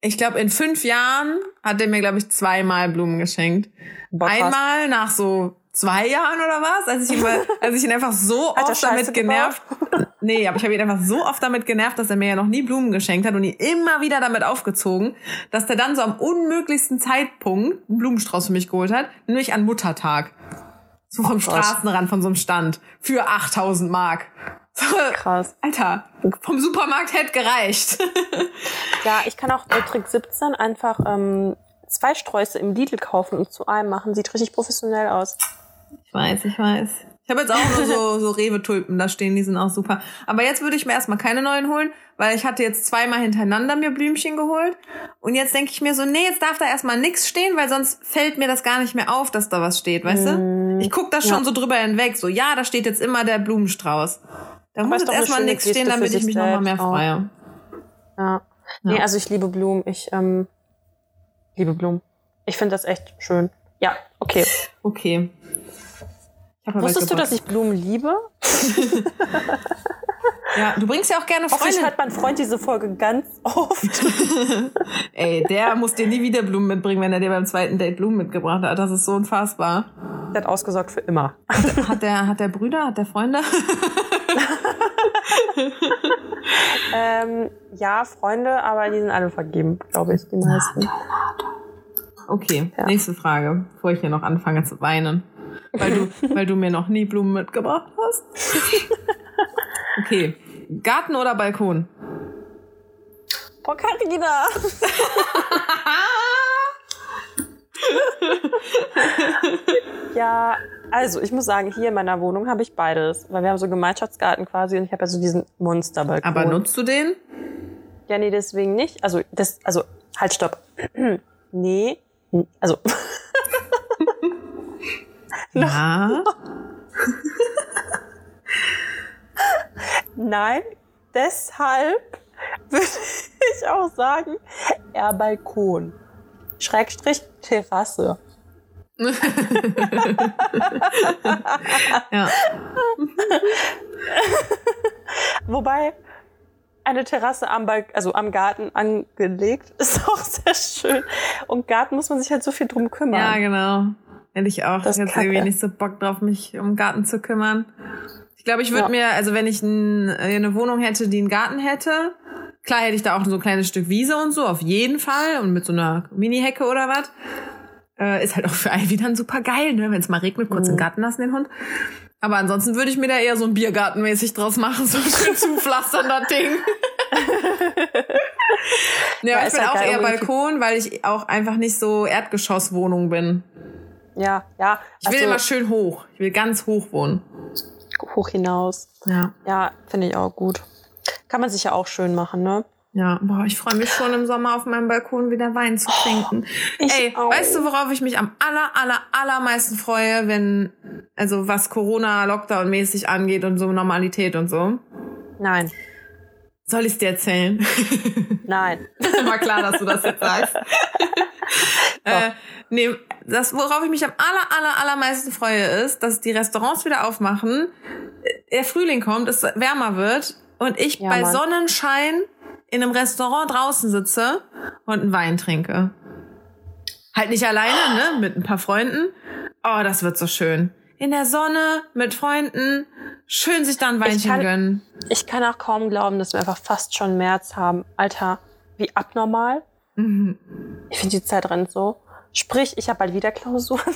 ich glaube, in fünf Jahren hat er mir, glaube ich, zweimal Blumen geschenkt. Boah. Einmal nach so zwei Jahren oder was, als ich ihn, mal, *laughs* als ich ihn einfach so oft damit genervt. Nee, aber ich habe ihn einfach so oft damit genervt, dass er mir ja noch nie Blumen geschenkt hat und ihn immer wieder damit aufgezogen, dass der dann so am unmöglichsten Zeitpunkt einen Blumenstrauß für mich geholt hat, nämlich an Muttertag. So vom krass. Straßenrand von so einem Stand. Für 8000 Mark. Krass. Alter, vom Supermarkt hätte gereicht. *laughs* Ja, ich kann auch bei Trick 17 einfach ähm, zwei Sträuße im Lidl kaufen und zu einem machen. Sieht richtig professionell aus. Ich weiß, ich weiß. Ich habe jetzt auch nur so, so Rewe-Tulpen da stehen, die sind auch super. Aber jetzt würde ich mir erstmal keine neuen holen, weil ich hatte jetzt zweimal hintereinander mir Blümchen geholt. Und jetzt denke ich mir so, nee, jetzt darf da erstmal nichts stehen, weil sonst fällt mir das gar nicht mehr auf, dass da was steht, weißt du? Ich guck da schon ja. so drüber hinweg, so, ja, da steht jetzt immer der Blumenstrauß. Da Aber muss jetzt erstmal nichts Geste stehen, damit ich mich nochmal mehr freue. Ja. Nee, also ich liebe Blumen. Ich ähm, liebe Blumen. Ich finde das echt schön. Ja, okay. Okay. Wusstest du, dass ich Blumen liebe? *laughs* Ja, du bringst ja auch gerne Hoffentlich Freunde. hört mein Freund diese Folge ganz oft. *laughs* Ey, der muss dir nie wieder Blumen mitbringen, wenn er dir beim zweiten Date Blumen mitgebracht hat. Das ist so unfassbar. Der hat ausgesorgt für immer. Hat der, hat der Brüder, hat der Freunde? *laughs* Ähm, ja, Freunde, aber die sind alle vergeben, glaube ich, die meisten. Okay, Ja. nächste Frage, bevor ich hier noch anfange zu weinen. Weil du, *laughs* weil du mir noch nie Blumen mitgebracht hast. *laughs* Okay. Garten oder Balkon? Boah, Carina! *laughs* ja, also ich muss sagen, hier in meiner Wohnung habe ich beides. Weil wir haben so Gemeinschaftsgarten quasi und ich habe ja so diesen Monsterbalkon. Aber nutzt du den? Ja, nee, deswegen nicht. Also, das, also, halt, stopp. *clears throat* nee. Also, Ja. *laughs* nein. Deshalb würde ich auch sagen, eher Balkon. Schrägstrich Terrasse. *laughs* Ja. *laughs* Wobei eine Terrasse am, Balk also am Garten angelegt ist auch sehr schön. Und Garten muss man sich halt so viel drum Ja, kümmern. genau. Hätte ich auch. Das jetzt irgendwie nicht so Bock drauf, mich um den Garten zu kümmern. Ich glaube, ich würde Ja. mir, also wenn ich ein, eine Wohnung hätte, die einen Garten hätte, klar hätte ich da auch so ein kleines Stück Wiese und so, auf jeden Fall. Und mit so einer Mini-Hecke oder was. Äh, ist halt auch für Ivy dann *laughs* super geil, ne? Wenn es mal regnet, kurz Mhm. im Garten lassen, den Hund. Aber ansonsten würde ich mir da eher so ein Biergartenmäßig draus machen, *laughs* so schön zupflastern, das Ding. *laughs* ja, Ja, ich bin halt auch eher Balkon, weil ich auch einfach nicht so Erdgeschosswohnung bin. Ja, ja. Ich will also immer schön hoch. Ich will ganz hoch wohnen. hoch hinaus. Ja. Ja, finde ich auch gut. Kann man sich ja auch schön machen, ne? Ja, boah, ich freue mich schon im Sommer auf meinem Balkon wieder Wein zu trinken. ich Ey, auch. weißt du, worauf ich mich am aller, aller, allermeisten freue, wenn, also was Corona, Lockdown mäßig angeht und so Normalität und so? Nein, Soll ich dir erzählen? *laughs* nein. War klar, dass du das jetzt sagst. *laughs* äh, nee, das, worauf ich mich am aller, aller, allermeisten freue, ist, dass die Restaurants wieder aufmachen, der Frühling kommt, es wärmer wird und ich Ja, bei Mann. Sonnenschein in einem Restaurant draußen sitze und einen Wein trinke. Halt nicht alleine, ne? Mit ein paar Freunden. Oh, das wird so schön. In der Sonne, mit Freunden, schön sich da ein Weinchen kann- gönnen. Ich kann auch kaum glauben, dass wir einfach fast schon März haben. Alter, wie abnormal. Mhm. Ich finde, die Zeit rennt so. Sprich, ich habe bald wieder Klausuren. *laughs*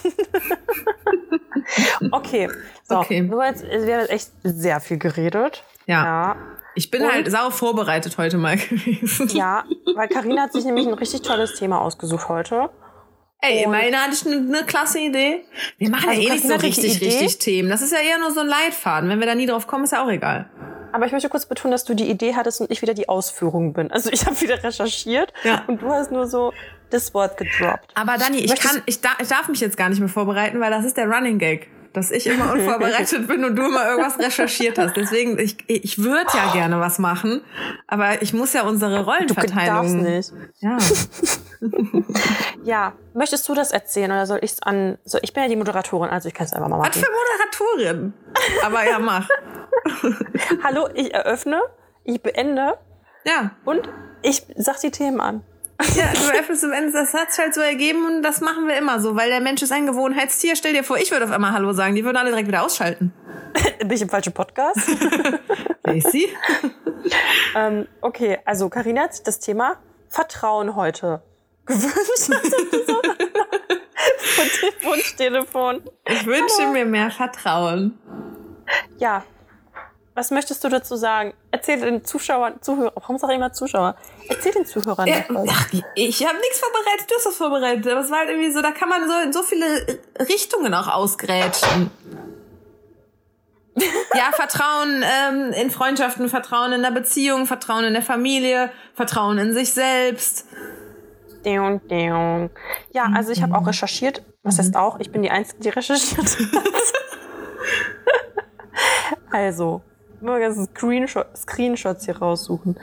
okay, so. Okay. Wir, haben jetzt, wir haben jetzt echt sehr viel geredet. Ja. Ja. Ich bin Und- halt sau vorbereitet heute mal *laughs* gewesen. Ja, weil Karina hat sich nämlich ein richtig tolles Thema ausgesucht heute. Ey, immerhin hatte ich eine, eine klasse Idee. Wir machen Also ja eh nicht so richtig, Idee. richtig Themen. Das ist ja eher nur so ein Leitfaden. Wenn wir da nie drauf kommen, ist ja auch egal. Aber ich möchte kurz betonen, dass du die Idee hattest und ich wieder die Ausführung bin. Also ich habe wieder recherchiert Ja. und du hast nur so das Wort gedroppt. Aber Dani, ich Möchtest- kann, ich, da, ich darf mich jetzt gar nicht mehr vorbereiten, weil das ist der Running Gag. Dass ich immer unvorbereitet bin und du immer irgendwas recherchiert hast. Deswegen, ich, ich würde ja gerne was machen, aber ich muss ja unsere Du darfst Rollenverteilung. nicht. Ja. *laughs* Ja, möchtest du das erzählen oder soll ich es an... So, ich bin ja die Moderatorin, also ich kann es einfach mal Was machen. für Moderatorin. Aber ja, mach. *laughs* Hallo, ich eröffne, ich beende Ja. und ich sag die Themen an. Ja, du öffnest am Ende, das hat sich halt so ergeben und das machen wir immer so, weil der Mensch ist ein Gewohnheitstier. Stell dir vor, ich würde auf einmal Hallo sagen, die würden alle direkt wieder ausschalten. *laughs* Bin ich im falschen Podcast? *laughs* Casey? *laughs* ähm, okay, also Karina hat sich das Thema Vertrauen heute gewünscht. Von dem Wunschtelefon. Ich wünsche mir mehr Vertrauen. Ja. Was möchtest du dazu sagen? Erzähl den Zuschauern, Zuhörern, warum sage ich immer Zuschauer? Erzähl den Zuhörern Ja, was. ach, ich habe nichts vorbereitet, du hast das vorbereitet. Aber es war halt irgendwie so, da kann man so in so viele Richtungen auch ausgrätschen. *laughs* Ja, Vertrauen ähm, in Freundschaften, Vertrauen in der Beziehung, Vertrauen in der Familie, Vertrauen in sich selbst. Ja, also ich habe auch recherchiert. Was heißt auch? Ich bin die Einzige, die recherchiert hat. *laughs* *laughs* also, mal ganze Screenshot, Screenshots hier raussuchen.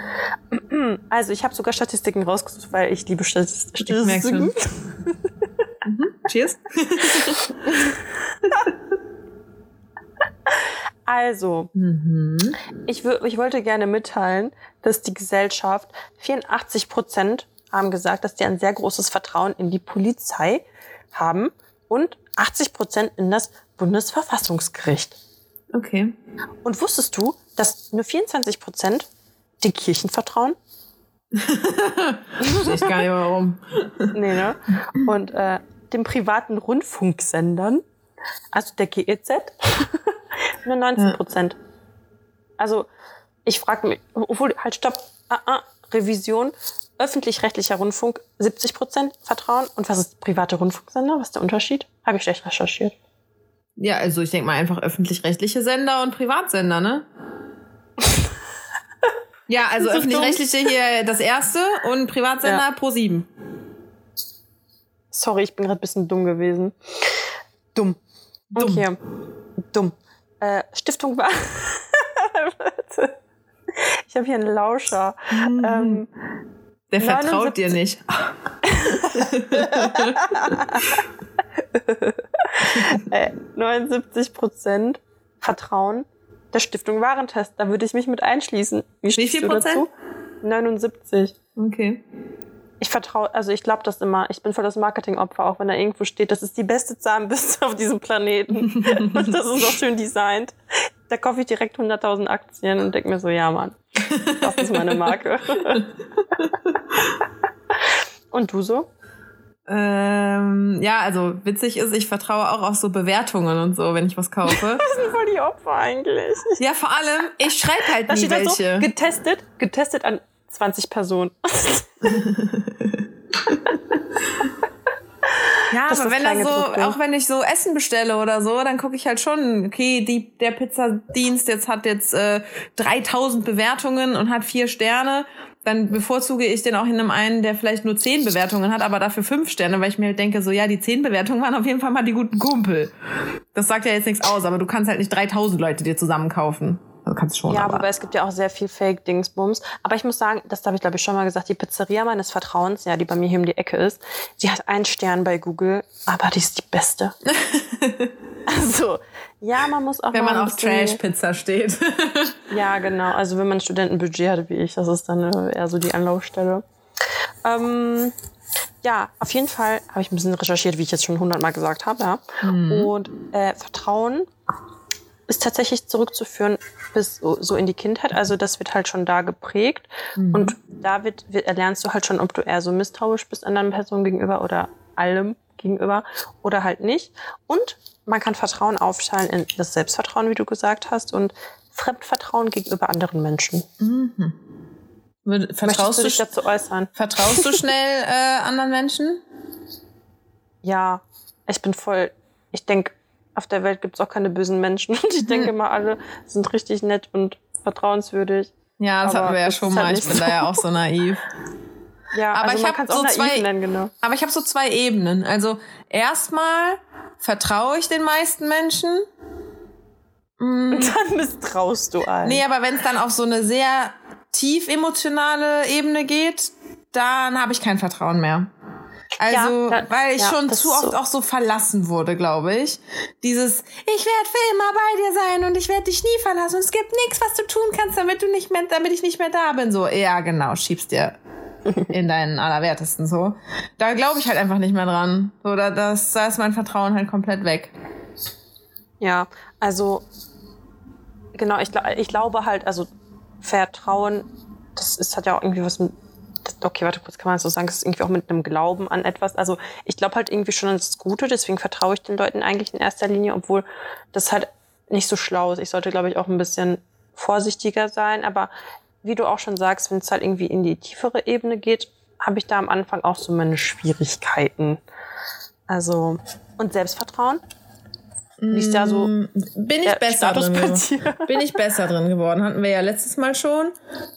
*clears throat* Also, ich habe sogar Statistiken rausgesucht, weil ich liebe Statist- merk's Statistiken. Cheers. *laughs* Also, ich, wür- ich wollte gerne mitteilen, dass die Gesellschaft 84 Prozent haben gesagt, dass die ein sehr großes Vertrauen in die Polizei haben und 80 Prozent in das Bundesverfassungsgericht. Okay. Und wusstest du, dass nur 24 Prozent den Kirchen vertrauen? *laughs* Weiß ich gar nicht warum. Nee, ne? Und äh, den privaten Rundfunksendern, also der GEZ, *laughs* nur 19 Prozent. Also ich frage mich, obwohl, halt stopp, ah, ah, Revision, öffentlich-rechtlicher Rundfunk 70 Prozent Vertrauen. Und was ist private Rundfunksender? Was ist der Unterschied? Habe ich schlecht recherchiert. Ja, also ich denke mal einfach öffentlich-rechtliche Sender und Privatsender, ne? *laughs* Ja, also öffentlich-rechtliche hier das erste und Privatsender Ja. pro sieben. Sorry, ich bin gerade ein bisschen dumm gewesen. Dumm. Dumm. Okay. Dumm. Äh, Stiftung war. *laughs* Ich habe hier einen Lauscher. Ähm, Der vertraut 79 dir nicht. *laughs* *laughs* äh, 79 Prozent Vertrauen der Stiftung Warentest. Da würde ich mich mit einschließen. Wie, stehst viel du Prozent? dazu? 79. Okay. Ich vertraue, also ich glaube das immer. Ich bin voll das Marketingopfer, auch wenn da irgendwo steht, das ist die beste Zahnbürste *laughs* auf diesem Planeten. *laughs* und das ist auch schön designt. Da kaufe ich direkt 100.000 Aktien und denke mir so, ja Mann, das ist meine Marke. und du so? Ähm, ja, also witzig ist, ich vertraue auch auf so Bewertungen und so, wenn ich was kaufe. *laughs* Das sind voll die Opfer eigentlich. ja, vor allem, ich schreibe halt Da nie steht so, welche. getestet, getestet an 20 Personen. *laughs* Ja, Das aber wenn da so, auch wenn ich so Essen bestelle oder so, dann gucke ich halt schon, okay, die, der Pizzadienst jetzt hat jetzt äh, 3000 Bewertungen und hat vier Sterne. Dann bevorzuge ich den auch in einem einen, der vielleicht nur zehn Bewertungen hat, aber dafür fünf Sterne, weil ich mir halt denke, so, ja, die zehn Bewertungen waren auf jeden Fall mal die guten Kumpel. Das sagt ja jetzt nichts aus, aber du kannst halt nicht 3000 Leute dir zusammen kaufen. Also kannst schon, Ja, aber. wobei es gibt ja auch sehr viel Fake-Dingsbums. Aber ich muss sagen, das habe ich glaube ich schon mal gesagt, die Pizzeria meines Vertrauens, ja, die bei mir hier um die Ecke ist, die hat einen Stern bei Google, aber die ist die beste. *laughs* also, ja, man muss auch wenn mal man auf Trash-Pizza steht. *laughs* Ja, genau. Also wenn man ein Studentenbudget hat wie ich, das ist dann äh, eher so die Anlaufstelle. Ähm, ja, auf jeden Fall habe ich ein bisschen recherchiert, wie ich jetzt schon hundertmal gesagt habe. Ja. Und äh, Vertrauen ist tatsächlich zurückzuführen bis so, so in die Kindheit. Also das wird halt schon da geprägt. Und da wird, wird, erlernst du halt schon, ob du eher so misstrauisch bist anderen Personen gegenüber oder allem gegenüber oder halt nicht. Und man kann Vertrauen aufteilen in das Selbstvertrauen, wie du gesagt hast, und Fremdvertrauen gegenüber anderen Menschen. Mhm. Vertraust Möchtest du dich dazu äußern? vertraust du schnell *laughs* äh, anderen Menschen? Ja, ich bin voll. Ich denke, auf der Welt gibt es auch keine bösen Menschen. *laughs* Und ich denke mal, alle sind richtig nett und vertrauenswürdig. Ja, das Aber hatten wir ja schon halt mal. Ich nicht bin da so. ja auch so naiv. *laughs* Ja, Aber also ich man hab kann's so zwei- nennen, genau. Aber ich habe so zwei Ebenen. Also erstmal vertraue ich den meisten Menschen. Und *laughs* dann misstraust du allen. Nee, aber wenn es dann auf so eine sehr tief emotionale Ebene geht, dann habe ich kein Vertrauen mehr. Also, Ja, da- weil ich ja, schon zu oft so. auch so verlassen wurde, glaube ich. Dieses, ich werde für immer bei dir sein und ich werde dich nie verlassen. Und es gibt nichts, was du tun kannst, damit du nicht mehr, damit ich nicht mehr da bin. So, ja, genau, schiebst dir in deinen Allerwertesten so. Da glaube ich halt einfach nicht mehr dran. So, da, das, da ist mein Vertrauen halt komplett weg. Ja, also genau, ich, ich glaube halt, also Vertrauen, das ist, hat ja auch irgendwie was mit. Okay, warte kurz, kann man das so sagen, das ist irgendwie auch mit einem Glauben an etwas. Also ich glaube halt irgendwie schon an das Gute, deswegen vertraue ich den Leuten eigentlich in erster Linie, obwohl das halt nicht so schlau ist. Ich sollte, glaube ich, auch ein bisschen vorsichtiger sein. Aber wie du auch schon sagst, wenn es halt irgendwie in die tiefere Ebene geht, habe ich da am Anfang auch so meine Schwierigkeiten. Also, und Selbstvertrauen? Wie ist da so Bin ich besser Status drin geworden? *laughs* Bin ich besser drin geworden. Hatten wir ja letztes Mal schon,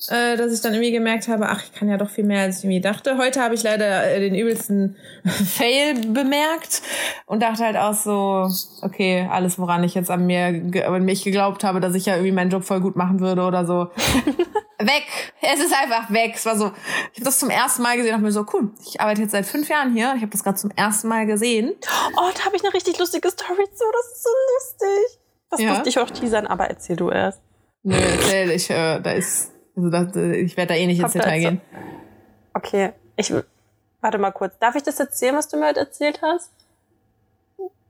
äh, dass ich dann irgendwie gemerkt habe, ach, ich kann ja doch viel mehr, als ich irgendwie dachte. Heute habe ich leider äh, den übelsten *laughs* Fail bemerkt und dachte halt auch so, okay, alles, woran ich jetzt an mir, an mich geglaubt habe, dass ich ja irgendwie meinen Job voll gut machen würde oder so. *laughs* weg. Es ist einfach weg. Es war so, ich habe das zum ersten Mal gesehen und mir so, cool, ich arbeite jetzt seit fünf Jahren hier. Ich habe das gerade zum ersten Mal gesehen. Oh, da habe ich eine richtig lustige Story zu. Das ist so lustig. Das Ja? musste ich auch teasern, aber erzähl du erst. Nö, erzähl, ich, äh, da ist, also das, ich werde da eh nicht ins Detail jetzt so- gehen. Okay, ich warte mal kurz. Darf ich das erzählen, was du mir heute erzählt hast?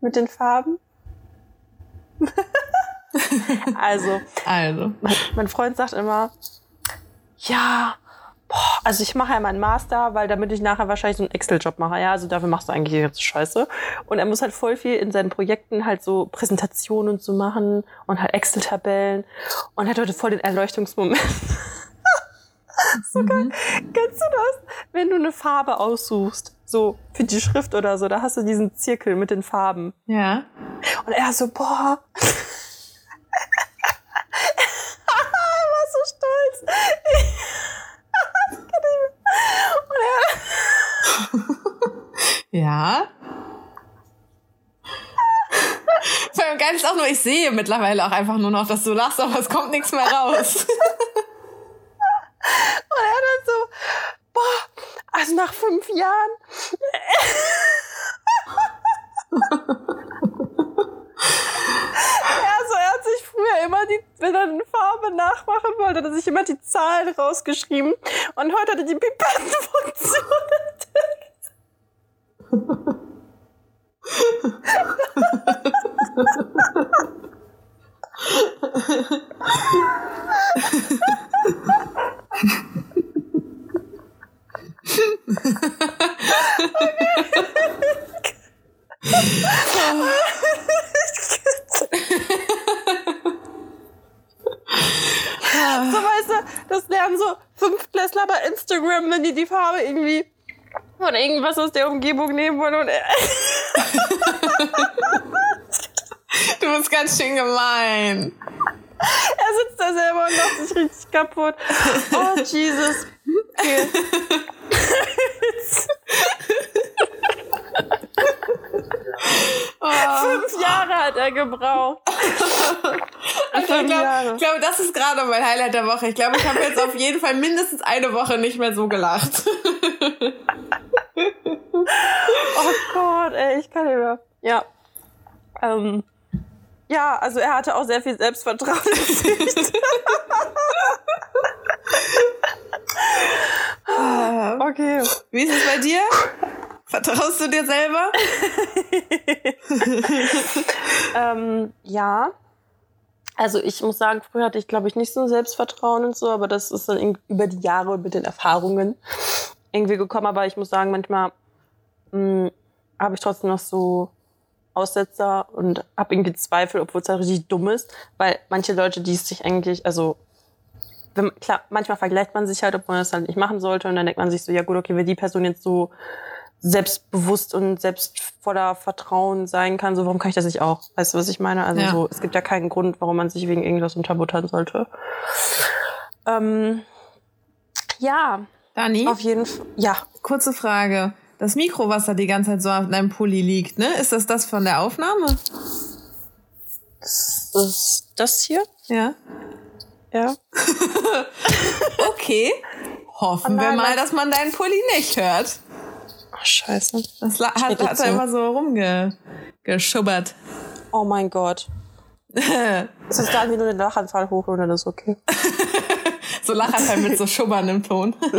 Mit den Farben? *laughs* also, Also. mein, mein Freund sagt immer, ja, boah, also ich mache ja meinen Master, weil damit ich nachher wahrscheinlich so einen Excel-Job mache. Ja, also dafür machst du eigentlich die ganze Scheiße. Und er muss halt voll viel in seinen Projekten halt so Präsentationen und so machen und halt Excel-Tabellen und hat heute voll den Erleuchtungsmoment. *laughs* so geil. Kennst du das? Wenn du eine Farbe aussuchst, so für die Schrift oder so, da hast du diesen Zirkel mit den Farben. Ja. Und er so, boah. *laughs* er war so stolz. *laughs* Das kann ich mir- Und er, *laughs* Ja. Vor allem geil ist auch nur, ich sehe mittlerweile auch einfach nur noch, dass du lachst, aber es kommt nichts mehr raus. *laughs* und er dann so, boah, also nach fünf Jahren. *laughs* Also er hat sich früher immer die, wenn er eine Farbe wollte, hat er sich immer die Zahlen rausgeschrieben. Und heute hat er die Pipettenfunktion *laughs* *laughs* entdeckt. *laughs* So, weißt du, das lernen so Fünftklässler bei Instagram, wenn die die Farbe irgendwie von irgendwas aus der Umgebung nehmen wollen. Und Du bist ganz schön gemein. er sitzt da selber und macht sich richtig kaputt. Oh, Jesus. Okay. *laughs* Fünf Jahre hat er gebraucht. *laughs* Also ich glaube, glaub, das ist gerade mein Highlight der Woche. Ich glaube, ich habe jetzt auf jeden Fall mindestens eine Woche nicht mehr so gelacht. Oh Gott, ey, ich kann nicht mehr. Ja. Ähm, ja, also er hatte auch sehr viel Selbstvertrauen sich. *laughs* *laughs* okay. Wie ist es bei dir? Vertraust du dir selber? *laughs* Ähm, ja. Also ich muss sagen, früher hatte ich, glaube ich, nicht so ein Selbstvertrauen und so, aber das ist dann über die Jahre mit den Erfahrungen irgendwie gekommen. Aber ich muss sagen, manchmal mh, habe ich trotzdem noch so Aussetzer und habe irgendwie Zweifel, obwohl es halt richtig dumm ist, weil manche Leute, die es sich eigentlich, also wenn, klar, manchmal vergleicht man sich halt, ob man das halt nicht machen sollte und dann denkt man sich so, ja gut, okay, wenn die Person jetzt so selbstbewusst und selbst voller Vertrauen sein kann, so warum kann ich das nicht auch? Weißt du, was ich meine? Also Ja. so, es gibt ja keinen Grund, warum man sich wegen irgendwas unterbuttern sollte. Ähm, ja, Dani, auf jeden Fall. Ja, kurze Frage. Das Mikro, was da die ganze Zeit so auf deinem Pulli liegt, ne? Ist das das von der Aufnahme? das ist das hier. Ja. Ja. *laughs* Okay. Hoffen Oh wir nein, mal, mein- dass man deinen Pulli nicht hört. Scheiße. Das hat, hat er immer so rumgeschubbert. Oh mein Gott. *laughs* Ist da wie nur den Lachanfall hoch und dann ist okay. *laughs* so Lachanfall mit so Schubbern im Ton. *laughs*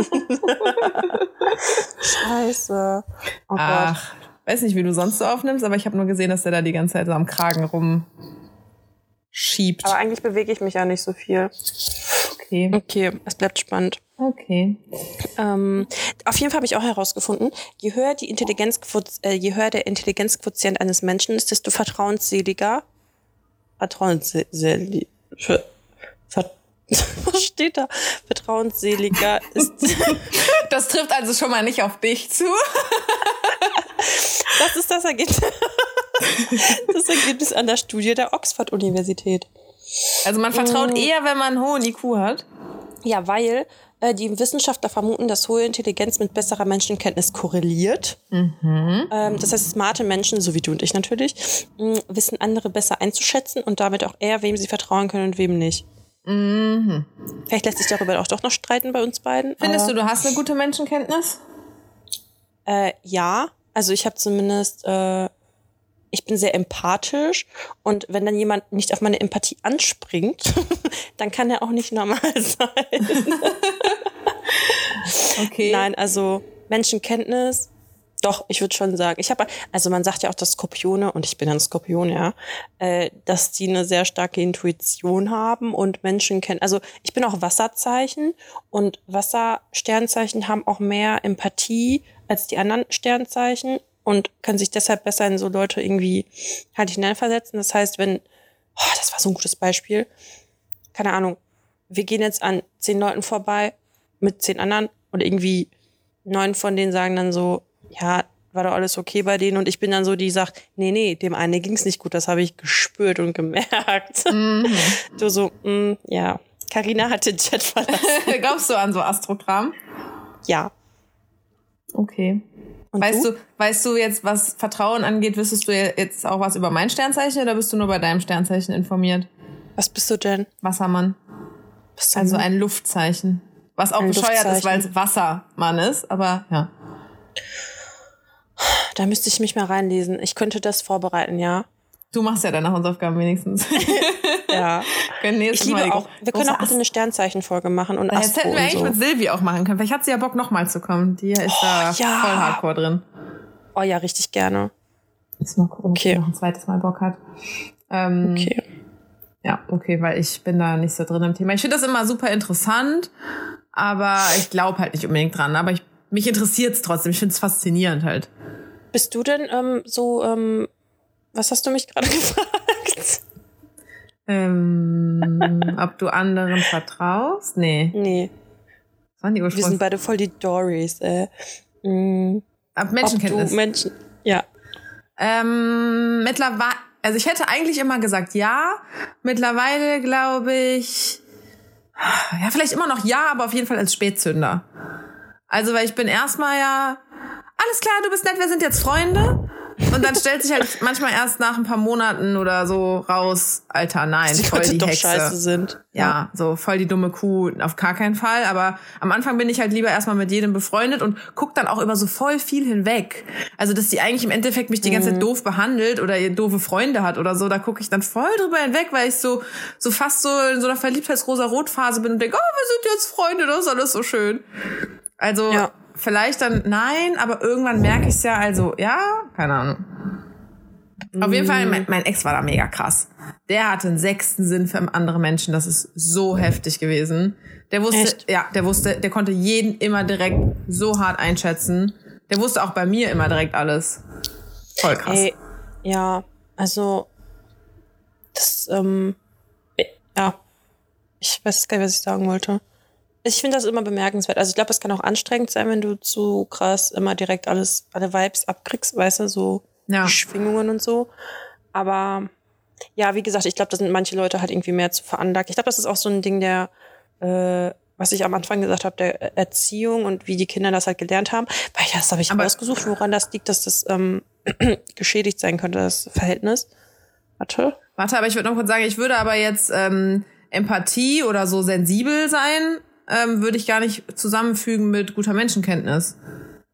Scheiße. Oh Gott. Ach, weiß nicht, wie du sonst so aufnimmst, aber ich habe nur gesehen, dass der da die ganze Zeit so am Kragen rumschiebt. Aber eigentlich bewege ich mich ja nicht so viel. Okay. Okay, es bleibt spannend. Okay. Ähm, auf jeden Fall habe ich auch herausgefunden, je höher, die Intelligenzquoz äh, je höher der Intelligenzquotient eines Menschen ist, desto vertrauensseliger. Vertrauensselig. Ver, ver, *laughs* was steht da? Vertrauensseliger ist. *laughs* Das trifft also schon mal nicht auf dich zu. Das ist das Ergebnis. *laughs* Das Ergebnis an der Studie der Oxford-Universität. Also man vertraut Mm. eher, wenn man einen hohen IQ hat. Ja, weil äh, die Wissenschaftler vermuten, dass hohe Intelligenz mit besserer Menschenkenntnis korreliert. Ähm, das heißt, smarte Menschen, so wie du und ich natürlich, mh, wissen andere besser einzuschätzen und damit auch eher, wem sie vertrauen können und wem nicht. Vielleicht lässt sich darüber auch doch noch streiten bei uns beiden. Findest du, du hast eine gute Menschenkenntnis? Äh, ja, also ich habe zumindest, äh, ich bin sehr empathisch und wenn dann jemand nicht auf meine Empathie anspringt, *laughs* dann kann er auch nicht normal *laughs* sein. Okay. Nein, also Menschenkenntnis, doch, ich würde schon sagen. Ich habe, also man sagt ja auch, dass Skorpione, und ich bin ein Skorpion, ja, äh, dass die eine sehr starke Intuition haben und Menschen kennen. Also ich bin auch Wasserzeichen und Wassersternzeichen haben auch mehr Empathie als die anderen Sternzeichen und können sich deshalb besser in so Leute irgendwie halt hineinversetzen. Das heißt, wenn, oh, das war so ein gutes Beispiel, keine Ahnung, wir gehen jetzt an zehn Leuten vorbei mit zehn anderen und irgendwie neun von denen sagen dann so, ja, war doch alles okay bei denen und ich bin dann so, die sagt, nee, nee, dem einen ging's nicht gut, das habe ich gespürt und gemerkt. *laughs* Du so, mm, ja, Karina hat den Chat verlassen. *laughs* Glaubst du an so Astrogramm? Ja. Okay. Und weißt du? du, weißt du jetzt, was Vertrauen angeht, wüsstest du jetzt auch was über mein Sternzeichen oder bist du nur bei deinem Sternzeichen informiert? Was bist du denn? Wassermann. Bist du Also ein Luftzeichen. Was auch Ein bescheuert ist, weil es Wassermann ist, aber ja. da müsste ich mich mal reinlesen. Ich könnte das vorbereiten, ja. Du machst ja deine Hausaufgaben wenigstens. *laughs* Ja. *laughs* Können Ich liebe auch, wir können auch bitte eine Sternzeichenfolge machen und Das hätten wir eigentlich so. mit Silvi auch machen können. Vielleicht hat sie ja Bock, nochmal zu kommen. Die ist da ja. voll hardcore drin. Oh ja, richtig gerne. Jetzt mal gucken, ob Okay. sie noch ein zweites Mal Bock hat. Ähm, Okay. Ja, okay, weil ich bin da nicht so drin im Thema. Ich finde das immer super interessant, aber ich glaube halt nicht unbedingt dran. Aber ich, mich interessiert es trotzdem. Ich finde es faszinierend halt. Bist du denn ähm, so, ähm, was hast du mich gerade *laughs* gefragt? Ähm, ob du anderen vertraust? Nee. Nee, Was waren die wir sind Ursprungs... beide voll die Dories, äh. Mm, Ab ob Menschenkenntnis. du Menschen, ja. Ähm, mittlerweile, also ich hätte eigentlich immer gesagt ja. Mittlerweile glaube ich, ja, vielleicht immer noch ja, aber auf jeden Fall als Spätzünder. Also, weil ich bin erstmal ja, alles klar, du bist nett, wir sind jetzt Freunde. Und dann stellt sich halt manchmal erst nach ein paar Monaten oder so raus, Alter, nein, Die voll Leute die doch Hexe. scheiße sind. Ja, so voll die dumme Kuh, auf gar keinen Fall. Aber am Anfang bin ich halt lieber erstmal mit jedem befreundet und guck dann auch über so voll viel hinweg. Also, dass die eigentlich im Endeffekt mich die ganze Mhm. Zeit doof behandelt oder ihr doofe Freunde hat oder so, da gucke ich dann voll drüber hinweg, weil ich so, so fast so in so einer Verliebtheitsrosa-Rot-Phase bin und denke, oh, wir sind jetzt Freunde, das ist alles so schön. Also, Ja. Vielleicht dann nein, aber irgendwann merke ich es ja, also, ja, keine Ahnung. Auf jeden Fall, mein, mein Ex war da mega krass. Der hatte einen sechsten Sinn für andere Menschen. Das ist so heftig gewesen. Der wusste, Echt? ja, der wusste, der konnte jeden immer direkt so hart einschätzen. Der wusste auch bei mir immer direkt alles. Voll krass. Ey, Ja, also das, ähm, ja, ich weiß gar nicht, was ich sagen wollte. Ich finde das immer bemerkenswert. Also ich glaube, es kann auch anstrengend sein, wenn du zu krass immer direkt alles, alle Vibes abkriegst, weißt du, so Ja. Schwingungen und so. Aber ja, wie gesagt, ich glaube, da sind manche Leute halt irgendwie mehr zu veranlagt. Ich glaube, das ist auch so ein Ding der, äh, was ich am Anfang gesagt habe, der Erziehung und wie die Kinder das halt gelernt haben. Weil das habe ich Aber- rausgesucht, woran das liegt, dass das ähm, *clears throat* geschädigt sein könnte, das Verhältnis. Warte. Warte, aber ich würde noch kurz sagen, ich würde aber jetzt ähm, Empathie oder so sensibel sein, ähm, würde ich gar nicht zusammenfügen mit guter Menschenkenntnis.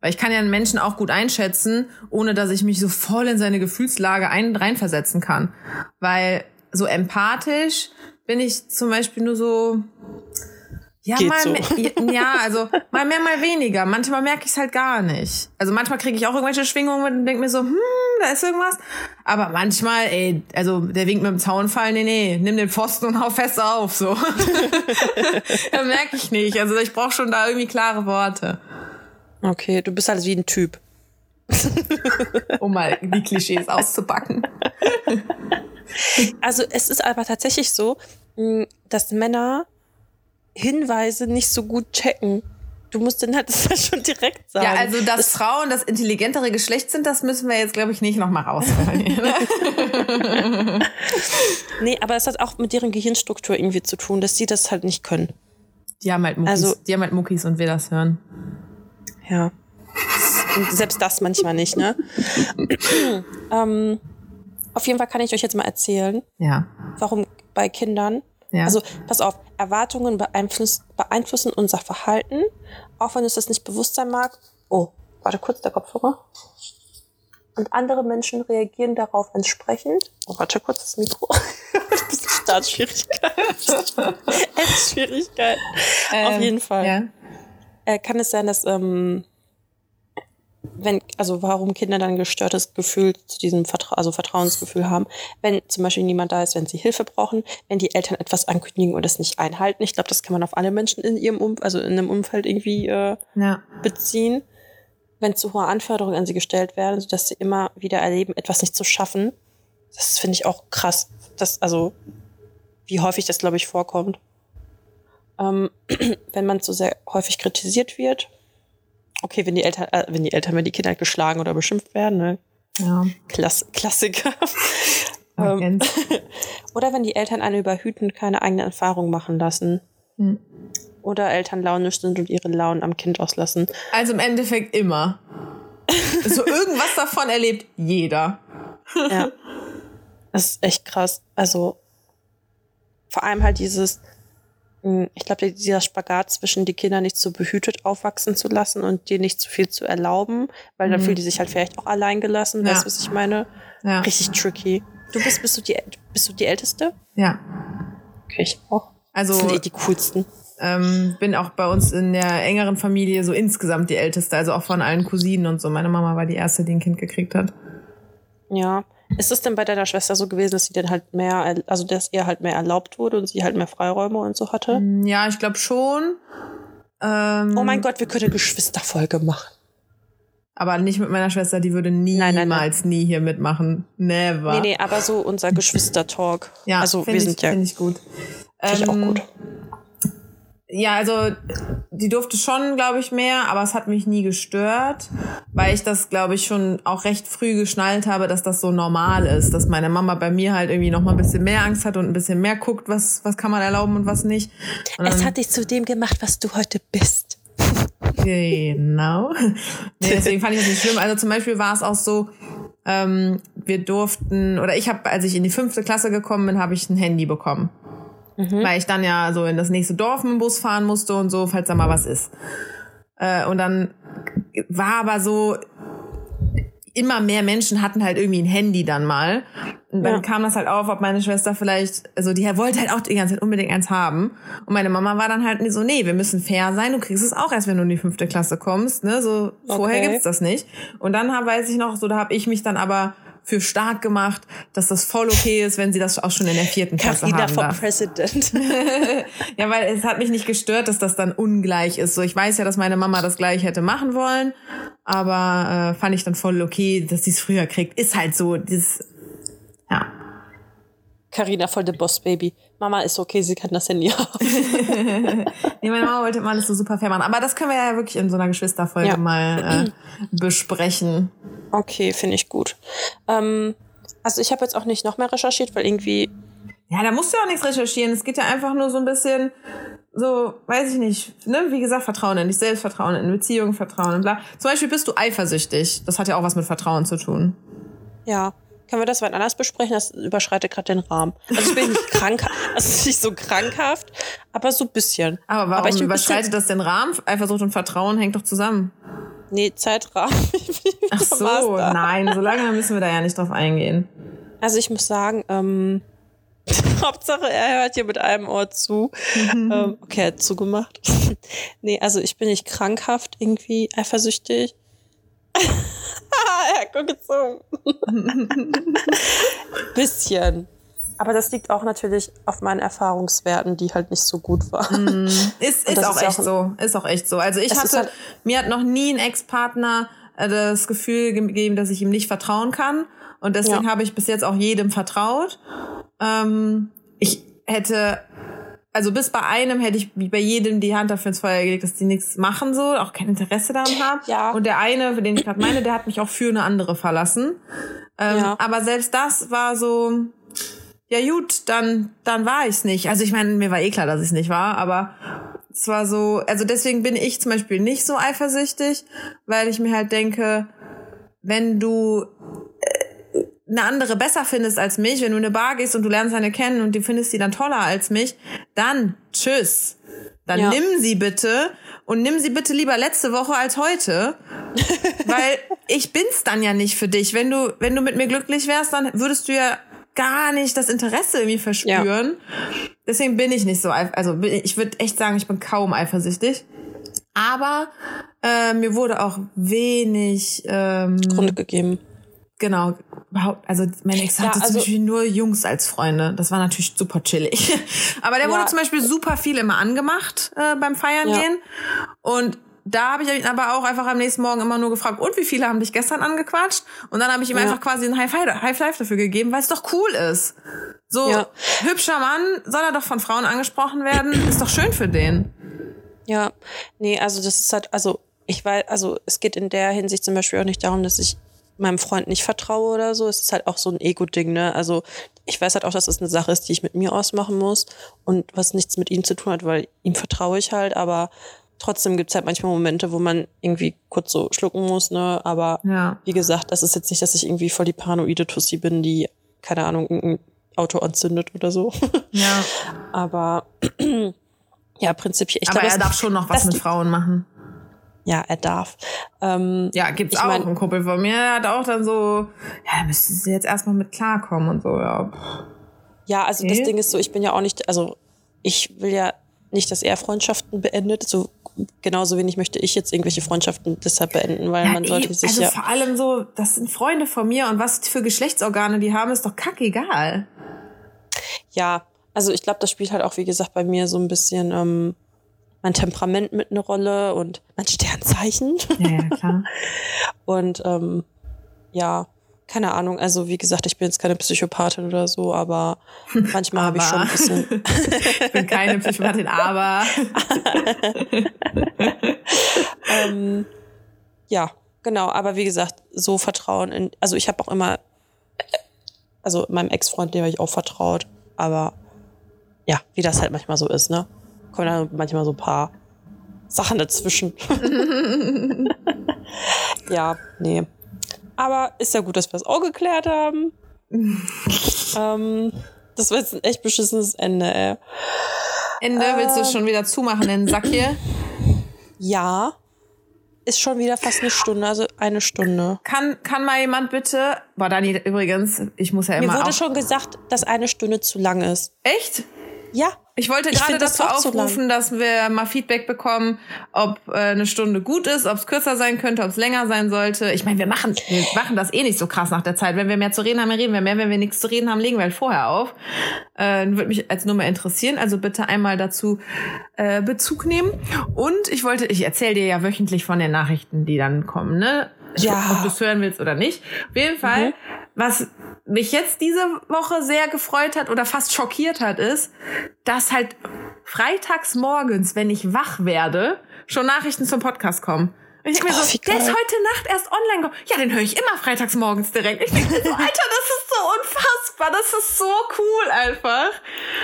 Weil ich kann ja einen Menschen auch gut einschätzen, ohne dass ich mich so voll in seine Gefühlslage ein, reinversetzen kann. Weil so empathisch bin ich zum Beispiel nur so. Ja, Geht mal so. mehr, ja, also mal mehr, mal weniger. Manchmal merke ich es halt gar nicht. Also manchmal kriege ich auch irgendwelche Schwingungen und denke mir so, hm, da ist irgendwas. Aber manchmal, ey, also der winkt mit dem Zaunfall, nee, nee, nimm den Pfosten und hau fest auf, so. *laughs* da merke ich nicht. Also ich brauche schon da irgendwie klare Worte, Okay, du bist halt wie ein Typ. um mal die Klischees auszupacken. *laughs* Also es ist aber tatsächlich so, mh, dass Männer Hinweise nicht so gut checken. Du musst dann halt *laughs* das ja schon direkt sagen. Ja, also dass Frauen das intelligentere Geschlecht sind, das müssen wir jetzt, glaube ich, nicht nochmal rausholen. *laughs* ne? Nee, aber es hat auch mit deren Gehirnstruktur irgendwie zu tun, dass sie das halt nicht können. Die haben halt Muckis, Also- die haben halt Muckis und wir das hören. Ja. Und selbst das manchmal nicht, ne? ähm, auf jeden Fall kann ich euch jetzt mal erzählen, Ja. warum bei Kindern Ja. Also pass auf, Erwartungen beeinflussen, beeinflussen unser Verhalten, auch wenn uns das nicht bewusst sein mag. Oh, warte kurz, der Kopfhörer. Und andere Menschen reagieren darauf entsprechend. Oh, warte kurz, das Mikro. *laughs* Ein bisschen Startschwierigkeiten. *laughs* Endschwierigkeiten. auf Ähm, jeden Fall. Ja. Äh, kann es sein, dass, ähm, wenn, also warum Kinder dann gestörtes Gefühl zu diesem Vertra also Vertrauensgefühl haben, wenn zum Beispiel niemand da ist, wenn sie Hilfe brauchen, wenn die Eltern etwas ankündigen und es nicht einhalten. Ich glaube, das kann man auf alle Menschen in ihrem um also in einem Umfeld irgendwie äh, Ja. beziehen, wenn zu hohe Anforderungen an sie gestellt werden, sodass sie immer wieder erleben, etwas nicht zu schaffen. Das finde ich auch krass. Das, also, wie häufig das, glaube ich, vorkommt. Ähm, *clears throat* wenn man so sehr häufig kritisiert wird. Okay, wenn die Eltern, äh, wenn die Eltern, wenn die Kinder halt geschlagen oder beschimpft werden, ne? Ja. Klass Klassiker. Ähm, *laughs* oder wenn die Eltern eine überhüten, keine eigene Erfahrung machen lassen. Hm. Oder Eltern launisch sind und ihre Launen am Kind auslassen. Also im Endeffekt immer. So irgendwas davon erlebt jeder. Ja. *laughs* Das ist echt krass. Also vor allem halt dieses, ich glaube, dieser Spagat zwischen die Kinder nicht so behütet aufwachsen zu lassen und dir nicht zu viel zu erlauben, weil dann Mhm. fühlen die sich halt vielleicht auch allein gelassen. Ja. Weißt du, was ich meine? Ja. Richtig tricky. Du bist, bist du die, bist du die Älteste? Ja. Okay, ich auch. Also Das sind eh die coolsten. ähm, bin auch bei uns in der engeren Familie so insgesamt die Älteste, also auch von allen Cousinen und so. Meine Mama war die erste, die ein Kind gekriegt hat. Ja. Ist es denn bei deiner Schwester so gewesen, dass sie dann halt mehr, also dass ihr halt mehr erlaubt wurde und sie halt mehr Freiräume und so hatte? Ja, ich glaube schon. Ähm, Oh mein Gott, wir können eine Geschwisterfolge machen. Aber nicht mit meiner Schwester, die würde niemals Nein, nein, nein. nie hier mitmachen. Never. Nee, nee, aber so unser Geschwister-Talk. Ja, also wir ich, sind ja Finde ich gut. finde ich auch Ähm, gut. Ja, also die durfte schon, glaube ich, mehr, aber es hat mich nie gestört, weil ich das, glaube ich, schon auch recht früh geschnallt habe, dass das so normal ist, dass meine Mama bei mir halt irgendwie noch mal ein bisschen mehr Angst hat und ein bisschen mehr guckt, was was kann man erlauben und was nicht. Und Es hat dich zu dem gemacht, was du heute bist. Genau. *laughs* Nee, deswegen fand ich das nicht schlimm. Also zum Beispiel war es auch so, ähm, wir durften, oder ich habe, als ich in die fünfte Klasse gekommen bin, habe ich ein Handy bekommen. Weil ich dann ja so in das nächste Dorf mit dem Bus fahren musste und so, falls da mal was ist. Äh, und dann war aber so, immer mehr Menschen hatten halt irgendwie ein Handy dann mal. Und dann Ja. kam das halt auf, ob meine Schwester vielleicht, also die wollte halt auch die ganze Zeit unbedingt eins haben. Und meine Mama war dann halt so, nee, wir müssen fair sein, du kriegst es auch erst, wenn du in die fünfte Klasse kommst. Ne? So, vorher Okay. gibt's das nicht. Und dann hab, weiß ich noch, so da habe ich mich dann aber für stark gemacht, dass das voll okay ist, wenn sie das auch schon in der vierten Klasse Carina haben for darf. President. *laughs* *laughs* Ja, weil es hat mich nicht gestört, dass das dann ungleich ist. So, ich weiß ja, dass meine Mama das gleich hätte machen wollen, aber äh, fand ich dann voll okay, dass sie es früher kriegt. Ist halt so, dieses, ja. Carina voll the Boss Baby. Mama ist okay, sie kann das Handy *laughs* haben. Nee, meine Mama wollte immer alles so super fair machen. Aber das können wir ja wirklich in so einer Geschwisterfolge Ja. mal äh, *clears throat* besprechen. Okay, finde ich gut. Ähm, also ich habe jetzt auch nicht noch mehr recherchiert, weil irgendwie Ja, da musst du auch nichts recherchieren. Es geht ja einfach nur so ein bisschen, so, weiß ich nicht, ne? Wie gesagt, Vertrauen in dich selbst, Vertrauen in Beziehungen, Vertrauen in bla. Zum Beispiel bist du eifersüchtig. Das hat ja auch was mit Vertrauen zu tun. Ja. Können wir das wann anders besprechen? Das überschreitet gerade den Rahmen. Also ich bin nicht *laughs* krank, also nicht so krankhaft, aber so ein bisschen. Aber warum ein überschreitet das den Rahmen? Eifersucht und Vertrauen hängt doch zusammen. Nee, Zeitrahmen. *laughs* Ach so, nein, so lange müssen wir da ja nicht drauf eingehen. Also ich muss sagen, ähm, *laughs* Hauptsache er hört hier mit einem Ohr zu. ähm, okay, er hat zugemacht. nee, also ich bin nicht krankhaft irgendwie eifersüchtig. *laughs* er hat gezogen. *laughs* Bisschen. Aber das liegt auch natürlich auf meinen Erfahrungswerten, die halt nicht so gut waren. *laughs* Ist, Und ist das auch ist echt auch- so. Ist auch echt so. Also ich ist hatte, halt- mir hat noch nie ein Ex-Partner äh, das Gefühl gegeben, dass ich ihm nicht vertrauen kann. Und deswegen Ja. habe ich bis jetzt auch jedem vertraut. Ähm, ich hätte, also bis bei einem hätte ich wie bei jedem die Hand dafür ins Feuer gelegt, dass die nichts machen so, auch kein Interesse daran haben. Ja. Und der eine, für den ich gerade meine, der hat mich auch für eine andere verlassen. Ähm, Ja. Aber selbst das war so, ja gut, dann, dann war ich's nicht. Also ich meine, mir war eh klar, dass ich's nicht war, aber es war so, also deswegen bin ich zum Beispiel nicht so eifersüchtig, weil ich mir halt denke, wenn du eine andere besser findest als mich, wenn du in eine Bar gehst und du lernst eine kennen und du findest sie dann toller als mich, dann tschüss. Dann Ja. nimm sie bitte und nimm sie bitte lieber letzte Woche als heute, *laughs* weil ich bin's dann ja nicht für dich. Wenn du, wenn du mit mir glücklich wärst, dann würdest du ja gar nicht das Interesse irgendwie verspüren. Deswegen bin ich nicht so, also ich würde echt sagen, ich bin kaum eifersüchtig. Aber äh, mir wurde auch wenig, ähm, Grund gegeben. Genau, überhaupt, also mein Ex Ja, hatte zum also- Beispiel nur Jungs als Freunde. Das war natürlich super chillig. *laughs* Aber der Ja. wurde zum Beispiel super viel immer angemacht äh, beim Feiern Ja. gehen. Und da habe ich ihn aber auch einfach am nächsten Morgen immer nur gefragt, und wie viele haben dich gestern angequatscht? Und dann habe ich ihm Ja. einfach quasi ein High Five, High Five dafür gegeben, weil es doch cool ist. So, Ja. hübscher Mann, soll er doch von Frauen angesprochen werden, ist doch schön für den. Ja, nee, also das ist halt, also ich weiß, also es geht in der Hinsicht zum Beispiel auch nicht darum, dass ich meinem Freund nicht vertraue oder so. Es ist halt auch so ein Ego-Ding, ne? Also ich weiß halt auch, dass es eine Sache ist, die ich mit mir ausmachen muss und was nichts mit ihm zu tun hat, weil ihm vertraue ich halt, aber trotzdem gibt's halt manchmal Momente, wo man irgendwie kurz so schlucken muss, ne? Aber Ja. wie gesagt, das ist jetzt nicht, dass ich irgendwie voll die paranoide Tussi bin, die, keine Ahnung, irgendein Auto anzündet oder so. *laughs* Ja. aber *clears throat* ja, prinzipiell. Ich Aber glaube, er das- darf schon noch was das mit Frauen machen. Ja, er darf. Ähm, Ja, gibt's Ich auch. mein- ein Kumpel von mir hat auch dann so, ja, da müsste sie jetzt erstmal mit klarkommen und so, ja. ja, also Okay. das Ding ist so, ich bin ja auch nicht, also ich will ja nicht, dass er Freundschaften beendet. So genauso wenig möchte ich jetzt irgendwelche Freundschaften deshalb beenden, weil ja man sollte sich also ja. vor allem so, das sind Freunde von mir und was für Geschlechtsorgane die haben, ist doch kackegal. Ja, also ich glaube, das spielt halt auch, wie gesagt, bei mir so ein bisschen ähm, mein Temperament mit eine Rolle und mein Sternzeichen. Ja, ja, klar. *laughs* Und ähm, ja, keine Ahnung. Also wie gesagt, ich bin jetzt keine Psychopathin oder so, aber *laughs* manchmal habe ich schon ein bisschen. *laughs* ich bin keine Psychopathin, aber ähm, ja, genau. Aber wie gesagt, so Vertrauen in. Also ich habe auch immer, also meinem Ex-Freund, dem habe ich auch vertraut. Aber ja, wie das halt manchmal so ist, ne? Kommen da manchmal so ein paar Sachen dazwischen. *laughs* ja, nee. Aber ist ja gut, dass wir das auch geklärt haben. *laughs* ähm, das war jetzt ein echt beschissenes Ende, ey. Ende willst du schon wieder zumachen, den Sack hier? Ja, ist schon wieder fast eine Stunde, also eine Stunde. Kann, kann mal jemand bitte, boah, Dani, übrigens, ich muss ja Mir immer wurde auch, schon gesagt, dass eine Stunde zu lang ist. echt? Ja, Ich wollte gerade das dazu lang. aufrufen, dass wir mal Feedback bekommen, ob äh, eine Stunde gut ist, ob es kürzer sein könnte, ob es länger sein sollte. Ich meine, wir machen, wir machen das eh nicht so krass nach der Zeit. Wenn wir mehr zu reden haben, reden wir mehr. Wenn wir nichts zu reden haben, legen wir halt vorher auf. Äh, würde mich als Nummer interessieren. Also bitte einmal dazu äh, Bezug nehmen. Und ich wollte, ich erzähle dir ja wöchentlich von den Nachrichten, die dann kommen, ne? Ich Ja. weiß Ob du es hören willst oder nicht. Auf jeden Fall, Mhm. was mich jetzt diese Woche sehr gefreut hat oder fast schockiert hat, ist, dass halt freitags morgens, wenn ich wach werde, schon Nachrichten zum Podcast kommen. Und ich denke mir Oh, so, der ist heute Nacht erst online gekommen. Ja, den höre ich immer freitags morgens direkt. Ich denke mir so, *laughs* Alter, das ist so unfassbar. Das ist so cool einfach.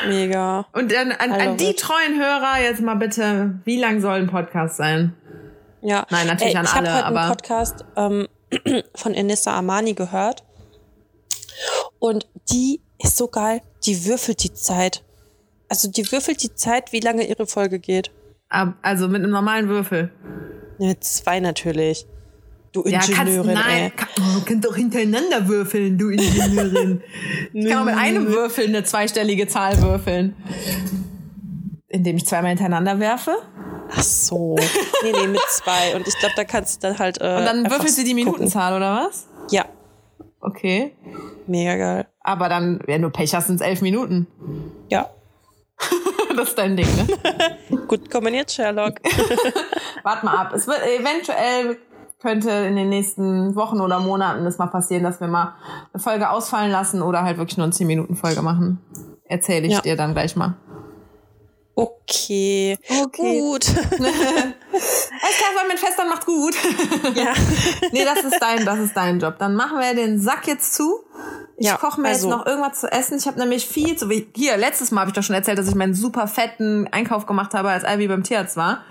Mega. Und dann an, an love die treuen Hörer jetzt mal bitte, wie lang soll ein Podcast sein? Ja. Nein, natürlich Ey, an ich habe alle, heute aber- einen Podcast ähm, *clears throat* von Enissa Armani gehört. Und die ist so geil. Die würfelt die Zeit. Also die würfelt die Zeit, wie lange ihre Folge geht. Also mit einem normalen Würfel. Mit zwei natürlich. Du Ja, kannst, Ingenieurin, nein, ey. kann, oh, könnt doch hintereinander würfeln, du Ingenieurin. *laughs* ich kann auch mit einem Würfel eine zweistellige Zahl würfeln. Indem ich zweimal hintereinander werfe. Ach so. Nee, nee, mit *laughs* zwei. Und ich glaube, da kannst du dann halt. Äh, Und dann würfelst du die gucken. Minutenzahl, oder was? Ja, Okay. mega geil. Aber dann, wenn du Pech hast, sind es elf Minuten. Ja. *laughs* das ist dein Ding, ne? *laughs* Gut kombiniert, Sherlock. *laughs* Wart mal ab. Es wird eventuell könnte in den nächsten Wochen oder Monaten das mal passieren, dass wir mal eine Folge ausfallen lassen oder halt wirklich nur eine 10 Minuten Folge machen. Erzähle ich Ja. dir dann gleich mal. Okay. Okay. Gut. *laughs* Alles klar, war mit Festern macht gut. *laughs* ja. *laughs* nee, das ist dein, das ist dein Job. Dann machen wir den Sack jetzt zu. Ich Ja, koche mir also- jetzt noch irgendwas zu essen. Ich habe nämlich viel zu hier letztes Mal habe ich doch schon erzählt, dass ich meinen super fetten Einkauf gemacht habe, als Ivy beim Tierarzt war.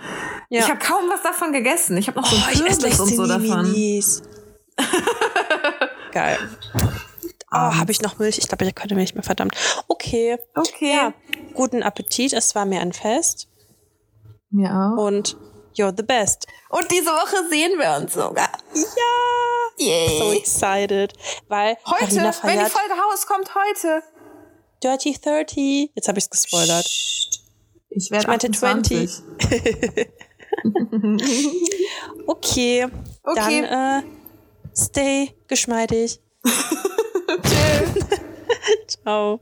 Ja. Ich habe kaum was davon gegessen. Ich habe noch so Oh, Kürbis und so davon. Geil. Oh, habe ich noch Milch? Ich glaube, ich könnte Milch mehr, verdammt. Okay. Okay. Ja, guten Appetit. Es war mir ein Fest. Mir auch. Und you're the best. Und diese Woche sehen wir uns sogar. Ja. Yay. So excited. Weil heute, wenn die Folge rauskommt, heute. Dirty 30. Jetzt habe ich es gespoilert. Ich werde Ich meinte 28. 20. *laughs* Okay. Okay. Dann äh, stay geschmeidig. *laughs* Tschüss. *laughs* Ciao.